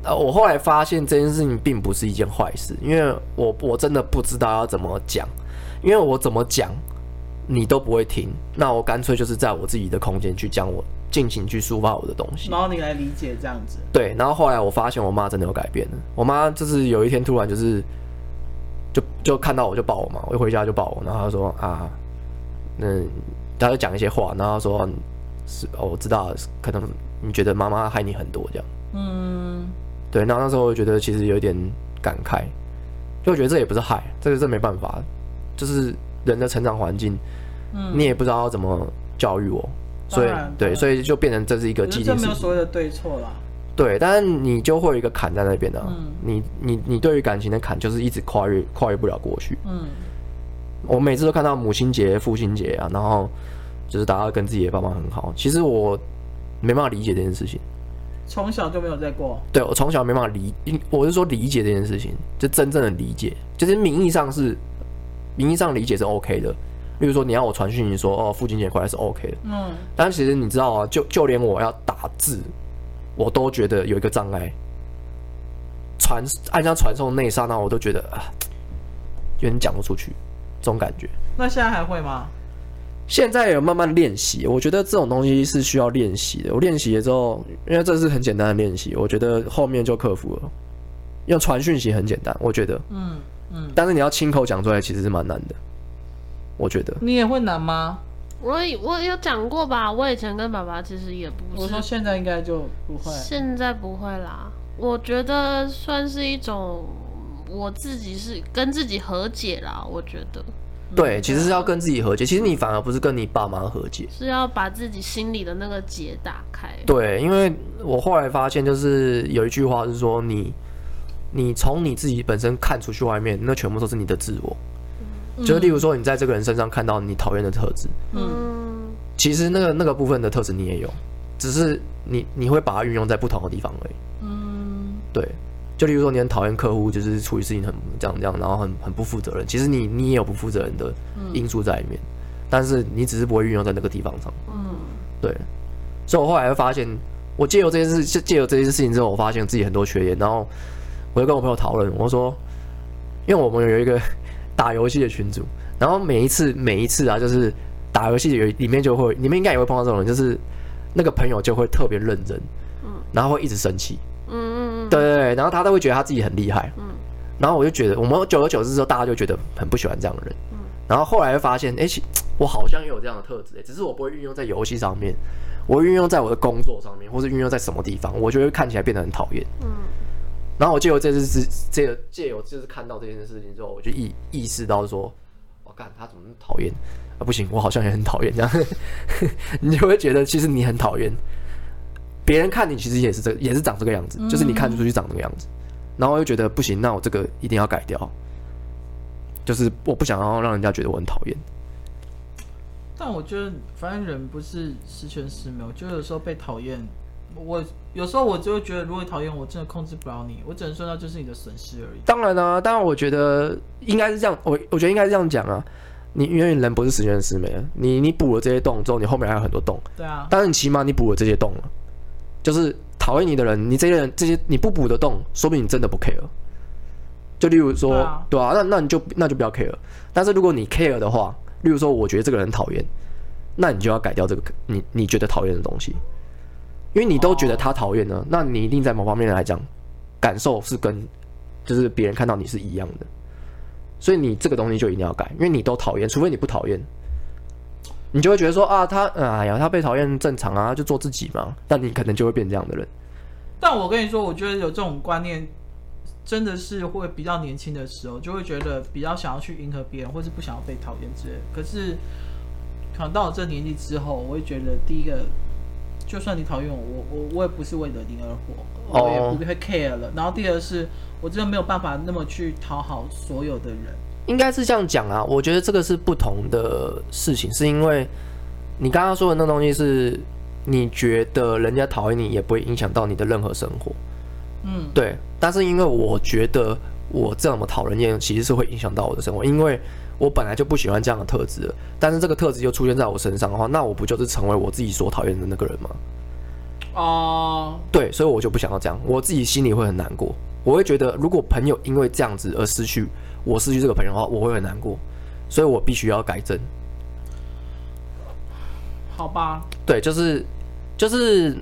[SPEAKER 2] 呃，我后来发现这件事情并不是一件坏事，因为我我真的不知道要怎么讲，因为我怎么讲你都不会听，那我干脆就是在我自己的空间去讲我尽情去抒发我的东西，
[SPEAKER 3] 然后你来理解这样子。
[SPEAKER 2] 对，然后后来我发现我妈真的有改变了，我妈就是有一天突然就是就就看到我就抱我嘛，我一回家就抱我，然后她说啊，嗯，他就讲一些话，然后说是哦，我知道可能你觉得妈妈害你很多这样，
[SPEAKER 3] 嗯。
[SPEAKER 2] 对，那那时候我觉得其实有点感慨，就我觉得这也不是害，这个这没办法，就是人的成长环境，嗯，你也不知道要怎么教育我，所以对，所以就变成这是一个既定事实，
[SPEAKER 3] 没有所谓的对错啦。
[SPEAKER 2] 对，但是你就会有一个坎在那边的，啊，嗯，你你你对于感情的坎就是一直跨越跨越不了过去。嗯，我每次都看到母亲节、父亲节啊，然后就是大家跟自己的爸妈很好，其实我没办法理解这件事情。
[SPEAKER 3] 从小就没有在过，
[SPEAKER 2] 对，我从小没办法理，我是说理解这件事情，就真正的理解，就是名义上是名义上理解是 OK 的。例如说，你要我传讯，息说哦，父亲节快乐是 OK 的，嗯，但其实你知道啊，就就连我要打字，我都觉得有一个障碍，传按下传送那一刹那，我都觉得啊，有点讲不出去，这种感觉。
[SPEAKER 3] 那现在还会吗？
[SPEAKER 2] 现在有慢慢练习，我觉得这种东西是需要练习的。我练习了之后，因为这是很简单的练习，我觉得后面就克服了。用传讯息很简单，我觉得，嗯嗯，但是你要亲口讲出来，其实是蛮难的。我觉得
[SPEAKER 3] 你也会难吗？
[SPEAKER 1] 我我有讲过吧，我以前跟爸爸其实也不是。
[SPEAKER 3] 我说现在应该就不会，
[SPEAKER 1] 现在不会啦。我觉得算是一种我自己是跟自己和解啦，我觉得。
[SPEAKER 2] 对，其实是要跟自己和解。其实你反而不是跟你爸妈和解，
[SPEAKER 1] 是要把自己心里的那个结打开。
[SPEAKER 2] 对，因为我后来发现，就是有一句话是说，你你从你自己本身看出去外面，那全部都是你的自我。嗯、就是例如说，你在这个人身上看到你讨厌的特质，嗯，其实那个那个部分的特质你也有，只是你你会把它运用在不同的地方而已。嗯，对。就例如说，你很讨厌客户，就是处理事情很这样这样，然后很很不负责任。其实你你也有不负责任的因素在里面，但是你只是不会运用在那个地方上。嗯，对。所以我后来会发现，我借由这件事，借由这件事情之后，我发现自己很多缺点。然后我就跟我朋友讨论，我说，因为我们有一个打游戏的群组，然后每一次每一次啊，就是打游戏有里面就会，你们应该也会碰到这种人，就是那个朋友就会特别认真，嗯，然后会一直生气。对对对，然后他都会觉得他自己很厉害，嗯，然后我就觉得，我们久而久之之后，大家就觉得很不喜欢这样的人，嗯，然后后来又发现，哎，我好像也有这样的特质，只是我不会运用在游戏上面，我会运用在我的工作上面，或是运用在什么地方，我就会看起来变得很讨厌，嗯，然后我借由这次是这个借由就是看到这件事情之后，我就意意识到说，我干他怎么那么讨厌？啊？不行，我好像也很讨厌这样，你就会觉得其实你很讨厌。别人看你其实也是这个，也是长这个样子，就是你看出去长这个样子，然后我就觉得不行，那我这个一定要改掉，就是我不想要让人家觉得我很讨厌。
[SPEAKER 3] 但我觉得，反正人不是十全十美，我觉得有时候被讨厌，我有时候我就会觉得，如果讨厌我，真的控制不了你，我只能说那就是你的损失而已。
[SPEAKER 2] 当然啊，当然我觉得应该是这样，我我觉得应该是这样讲啊，你因为人不是十全十美啊，你你补了这些洞之后，你后面还有很多洞，
[SPEAKER 3] 对啊，
[SPEAKER 2] 但是你起码你补了这些洞了。就是讨厌你的人，你这些人这些你不补得动，说明你真的不 care。就例如说，对啊，那那你就那就不要 care。但是如果你 care 的话，例如说，我觉得这个人讨厌，那你就要改掉这个你你觉得讨厌的东西，因为你都觉得他讨厌呢，那你一定在某方面来讲，感受是跟就是别人看到你是一样的，所以你这个东西就一定要改，因为你都讨厌，除非你不讨厌。你就会觉得说啊，他哎呀，他被讨厌正常啊，就做自己嘛。但你可能就会变这样的人。
[SPEAKER 3] 但我跟你说，我觉得有这种观念，真的是会比较年轻的时候，就会觉得比较想要去迎合别人，或是不想要被讨厌之类的。可是，可能到了这年纪之后，我会觉得，第一个，就算你讨厌我，我我我也不是为了你而活，我也不会 care 了。然后第二是，我真的没有办法那么去讨好所有的人。
[SPEAKER 2] 应该是这样讲啊，我觉得这个是不同的事情，是因为你刚刚说的那东西是，你觉得人家讨厌你也不会影响到你的任何生活，嗯，对。但是因为我觉得我这么讨人厌，其实是会影响到我的生活，因为我本来就不喜欢这样的特质，但是这个特质又出现在我身上的话，那我不就是成为我自己所讨厌的那个人吗？
[SPEAKER 3] 哦，
[SPEAKER 2] 对，所以我就不想要这样，我自己心里会很难过。我会觉得，如果朋友因为这样子而失去我失去这个朋友的话，我会很难过，所以我必须要改正。
[SPEAKER 3] 好吧，
[SPEAKER 2] 对，就是就是，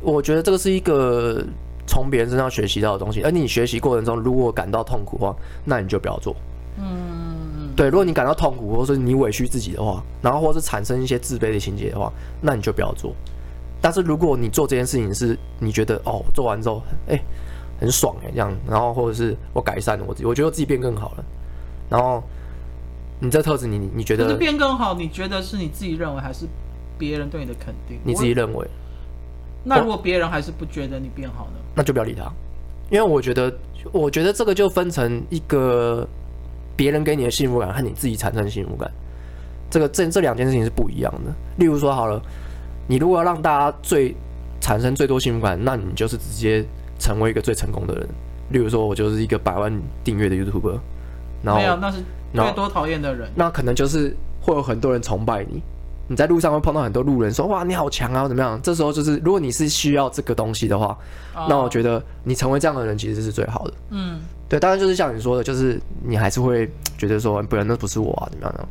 [SPEAKER 2] 我觉得这个是一个从别人身上学习到的东西，而你学习过程中如果感到痛苦的话，那你就不要做。嗯，对，如果你感到痛苦，或者是你委屈自己的话，然后或是产生一些自卑的情节的话，那你就不要做。但是如果你做这件事情是你觉得哦，做完之后哎、欸、很爽哎这样，然后或者是我改善了我自己，我觉得我自己变更好了，然后你这特质你你觉得
[SPEAKER 3] 变更好？你觉得是你自己认为还是别人对你的肯定？
[SPEAKER 2] 你自己认为？
[SPEAKER 3] 那如果别人还是不觉得你变好呢？
[SPEAKER 2] 那就不要理他，因为我觉得我觉得这个就分成一个别人给你的幸福感和你自己产生的幸福感，这个这这两件事情是不一样的。例如说好了。你如果要让大家最产生最多幸福感，那你就是直接成为一个最成功的人。例如说，我就是一个百万订阅的 YouTuber，然后没有，
[SPEAKER 3] 那是最多讨厌的人。
[SPEAKER 2] 那可能就是会有很多人崇拜你。你在路上会碰到很多路人说：“哇，你好强啊，怎么样？”这时候就是，如果你是需要这个东西的话，那我觉得你成为这样的人其实是最好的。嗯，对。当然就是像你说的，就是你还是会觉得说，不然那不是我啊，怎么样呢？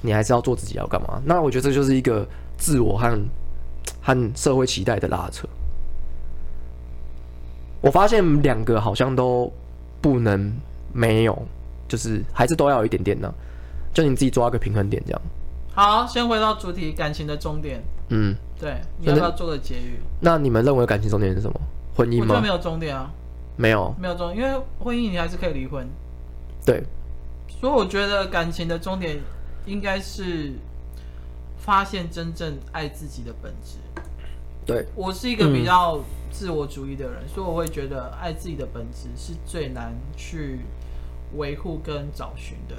[SPEAKER 2] 你还是要做自己，要干嘛？那我觉得这就是一个自我和。和社会期待的拉扯，我发现两个好像都不能没有，就是还是都要有一点点呢。就你自己抓个平衡点，这样。
[SPEAKER 3] 好，先回到主题，感情的终点。嗯，对，你要不要做个结语？
[SPEAKER 2] 那你们认为感情终点是什么？婚姻吗？
[SPEAKER 3] 我觉得没有终点啊，
[SPEAKER 2] 没有，
[SPEAKER 3] 没有终，因为婚姻你还是可以离婚。
[SPEAKER 2] 对，
[SPEAKER 3] 所以我觉得感情的终点应该是。发现真正爱自己的本质。
[SPEAKER 2] 对，
[SPEAKER 3] 我是一个比较自我主义的人，嗯，所以我会觉得爱自己的本质是最难去维护跟找寻的。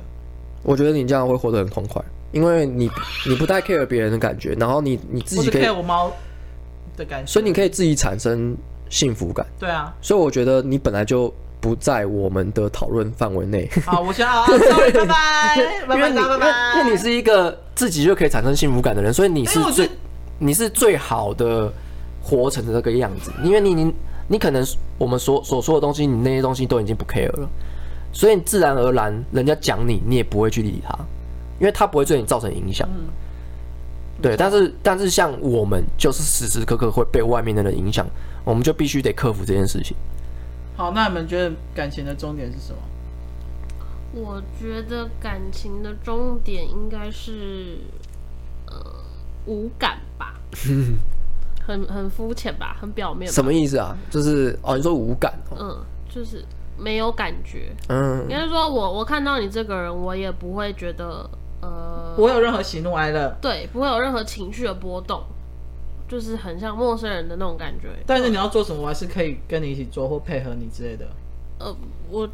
[SPEAKER 2] 我觉得你这样会活得很痛快，因为你你不太 care 别人的感觉，然后你你自己可以
[SPEAKER 3] care 我猫的感觉，
[SPEAKER 2] 所以你可以自己产生幸福感。
[SPEAKER 3] 对啊，
[SPEAKER 2] 所以我觉得你本来就。不在我们的讨论范围内。
[SPEAKER 3] 好，我先啊，sorry，拜拜，拜拜，拜拜。
[SPEAKER 2] 因为你是一个自己就可以产生幸福感的人，所以你是最，你是最好的活成的这个样子。因为你，你，你可能我们所所说的东西，你那些东西都已经不 care 了，所以自然而然，人家讲你，你也不会去理他，因为他不会对你造成影响。对，但是但是像我们，就是时时刻刻会被外面的人影响，我们就必须得克服这件事情。
[SPEAKER 3] 好，那你们觉得感情的终点是什么？
[SPEAKER 1] 我觉得感情的终点应该是呃无感吧，很很肤浅吧，很表面。
[SPEAKER 2] 什么意思啊？就是哦，你说无感哦？
[SPEAKER 1] 嗯，就是没有感觉。嗯，应该说我我看到你这个人，我也不会觉得呃，
[SPEAKER 3] 不会有任何喜怒哀乐，
[SPEAKER 1] 对，不会有任何情绪的波动。就是很像陌生人的那种感觉，
[SPEAKER 3] 但是你要做什么，我还是可以跟你一起做或配合你之类的。
[SPEAKER 1] 呃，我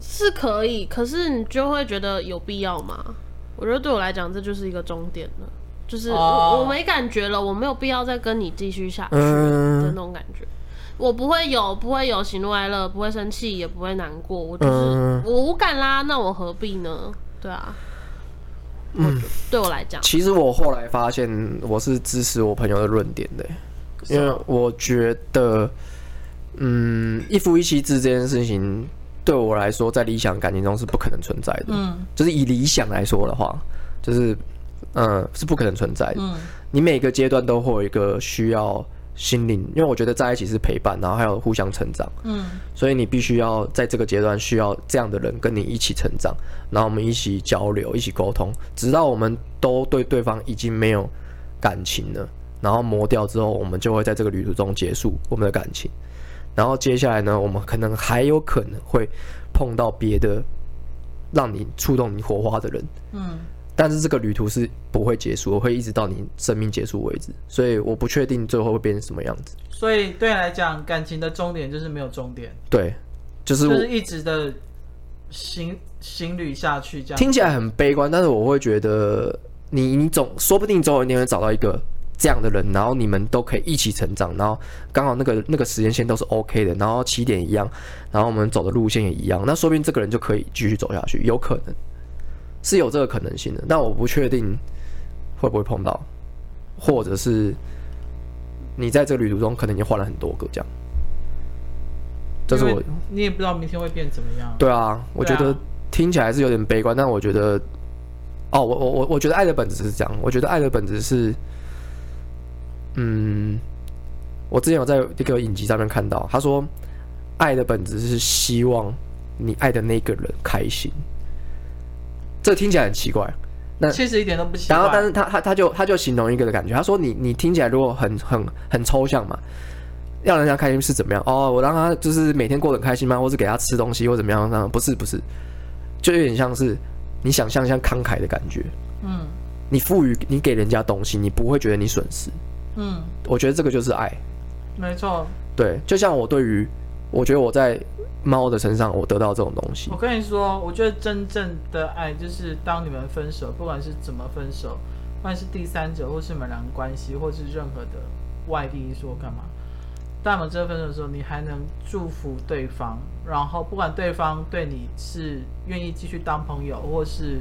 [SPEAKER 1] 是可以，可是你就会觉得有必要吗？我觉得对我来讲，这就是一个终点了，就是我、oh. 我没感觉了，我没有必要再跟你继续下去的那种感觉。我不会有，不会有喜怒哀乐，不会生气，也不会难过，我就是我无感啦，那我何必呢？对啊。嗯，对我来讲，
[SPEAKER 2] 其实我后来发现我是支持我朋友的论点的，因为我觉得，嗯，一夫一妻制这件事情对我来说，在理想感情中是不可能存在的。嗯，就是以理想来说的话，就是嗯，是不可能存在的。嗯，你每个阶段都会有一个需要。心灵，因为我觉得在一起是陪伴，然后还有互相成长，嗯，所以你必须要在这个阶段需要这样的人跟你一起成长，然后我们一起交流，一起沟通，直到我们都对对方已经没有感情了，然后磨掉之后，我们就会在这个旅途中结束我们的感情，然后接下来呢，我们可能还有可能会碰到别的让你触动你火花的人，嗯。但是这个旅途是不会结束，我会一直到你生命结束为止，所以我不确定最后会变成什么样子。
[SPEAKER 3] 所以对你来讲，感情的终点就是没有终点。
[SPEAKER 2] 对，就是我
[SPEAKER 3] 就是一直的行行旅下去，这样
[SPEAKER 2] 听起来很悲观，但是我会觉得你你总说不定总有一天会找到一个这样的人，然后你们都可以一起成长，然后刚好那个那个时间线都是 OK 的，然后起点一样，然后我们走的路线也一样，那说不定这个人就可以继续走下去，有可能。是有这个可能性的，但我不确定会不会碰到，或者是你在这个旅途中可能已经换了很多个这样。这是我，
[SPEAKER 3] 你也不知道明天会变怎么样。
[SPEAKER 2] 对啊，我觉得听起来是有点悲观，但我觉得，哦，我我我我觉得爱的本质是这样，我觉得爱的本质是，嗯，我之前有在一个影集上面看到，他说，爱的本质是希望你爱的那个人开心。这听起来很奇怪，那
[SPEAKER 3] 其实一点都不奇怪。
[SPEAKER 2] 然后，但是他他他就他就形容一个的感觉，他说你你听起来如果很很很抽象嘛。让人家开心是怎么样？哦，我让他就是每天过得很开心吗？或是给他吃东西或怎么样？那不是不是，就有点像是你想象像慷慨的感觉。嗯，你赋予你给人家东西，你不会觉得你损失。嗯，我觉得这个就是爱。
[SPEAKER 3] 没错。
[SPEAKER 2] 对，就像我对于，我觉得我在猫的身上，我得到这种东西。
[SPEAKER 3] 我跟你说，我觉得真正的爱就是当你们分手，不管是怎么分手，不管是第三者，或是你们两个关系，或是任何的外地因素干嘛。当我们真的分手的时候，你还能祝福对方，然后不管对方对你是愿意继续当朋友，或是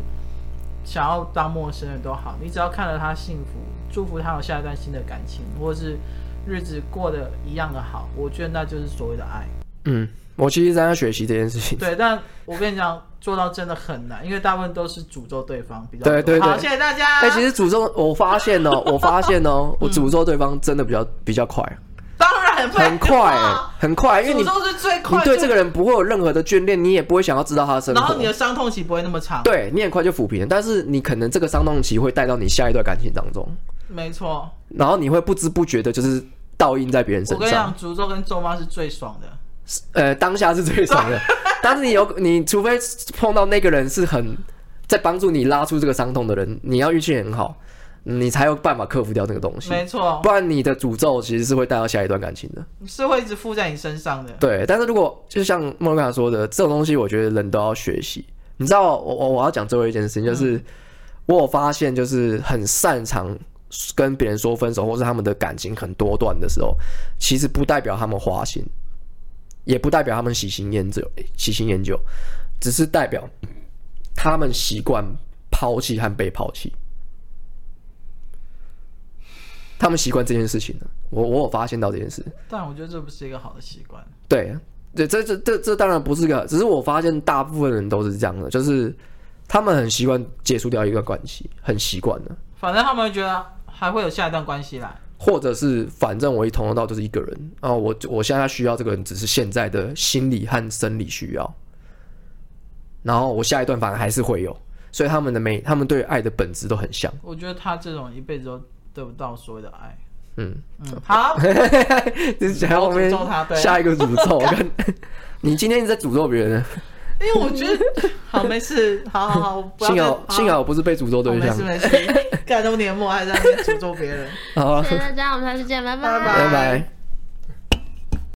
[SPEAKER 3] 想要当陌生人都好，你只要看到他幸福，祝福他有下一段新的感情，或是日子过得一样的好，我觉得那就是所谓的爱。
[SPEAKER 2] 嗯，我其实在在学习这件事情。
[SPEAKER 3] 对，但我跟你讲，做到真的很难，因为大部分都是诅咒对方比较多。
[SPEAKER 2] 对对对，
[SPEAKER 3] 好，谢谢大家。
[SPEAKER 2] 哎、欸，其实诅咒，我发现哦，我发现哦，我诅咒对方真的比较比较快。当然很快、欸，很快，因为你是最快你对这个人不会有任何的眷恋，你也不会想要知道他的生活，
[SPEAKER 3] 然后你的伤痛期不会那么长，
[SPEAKER 2] 对，你很快就抚平了。但是你可能这个伤痛期会带到你下一段感情当中，
[SPEAKER 3] 没错。
[SPEAKER 2] 然后你会不知不觉的，就是倒映在别人身上。我跟你讲，
[SPEAKER 3] 诅咒跟咒骂是最爽的，
[SPEAKER 2] 呃，当下是最爽的。但是你有，你除非碰到那个人是很在帮助你拉出这个伤痛的人，你要运气很好。你才有办法克服掉那个东西，
[SPEAKER 3] 没错，
[SPEAKER 2] 不然你的诅咒其实是会带到下一段感情的，
[SPEAKER 3] 是会一直附在你身上的。
[SPEAKER 2] 对，但是如果就像莫妮卡说的，这种东西我觉得人都要学习。你知道，我我我要讲最后一件事情，就是、嗯、我有发现，就是很擅长跟别人说分手，或是他们的感情很多段的时候，其实不代表他们花心，也不代表他们喜新厌旧，喜新厌旧，只是代表他们习惯抛弃和被抛弃。他们习惯这件事情了，我我有发现到这件事，
[SPEAKER 3] 但我觉得这不是一个好的习惯。
[SPEAKER 2] 对，对，这这这这当然不是个，只是我发现大部分人都是这样的，就是他们很习惯结束掉一段关系，很习惯的。
[SPEAKER 3] 反正他们会觉得还会有下一段关系来，
[SPEAKER 2] 或者是反正我一从头到就是一个人。啊，我我现在需要这个人只是现在的心理和生理需要，然后我下一段反而还是会有，所以他们的每他们对爱的本质都很像。
[SPEAKER 3] 我觉得他这种一辈子都。得不到所谓的爱，
[SPEAKER 2] 嗯。
[SPEAKER 3] 嗯，好，
[SPEAKER 2] 就是想要诅咒他，对，下一个诅咒。跟 你今天一直在诅咒别人，
[SPEAKER 3] 因为我觉得好没事，好好好，
[SPEAKER 2] 幸好幸好我不是被诅咒对象，
[SPEAKER 3] 没事没事，感动年末还在那边诅咒别人，
[SPEAKER 2] 好，
[SPEAKER 1] 谢谢大家，我们下次见，拜拜。
[SPEAKER 2] 拜拜。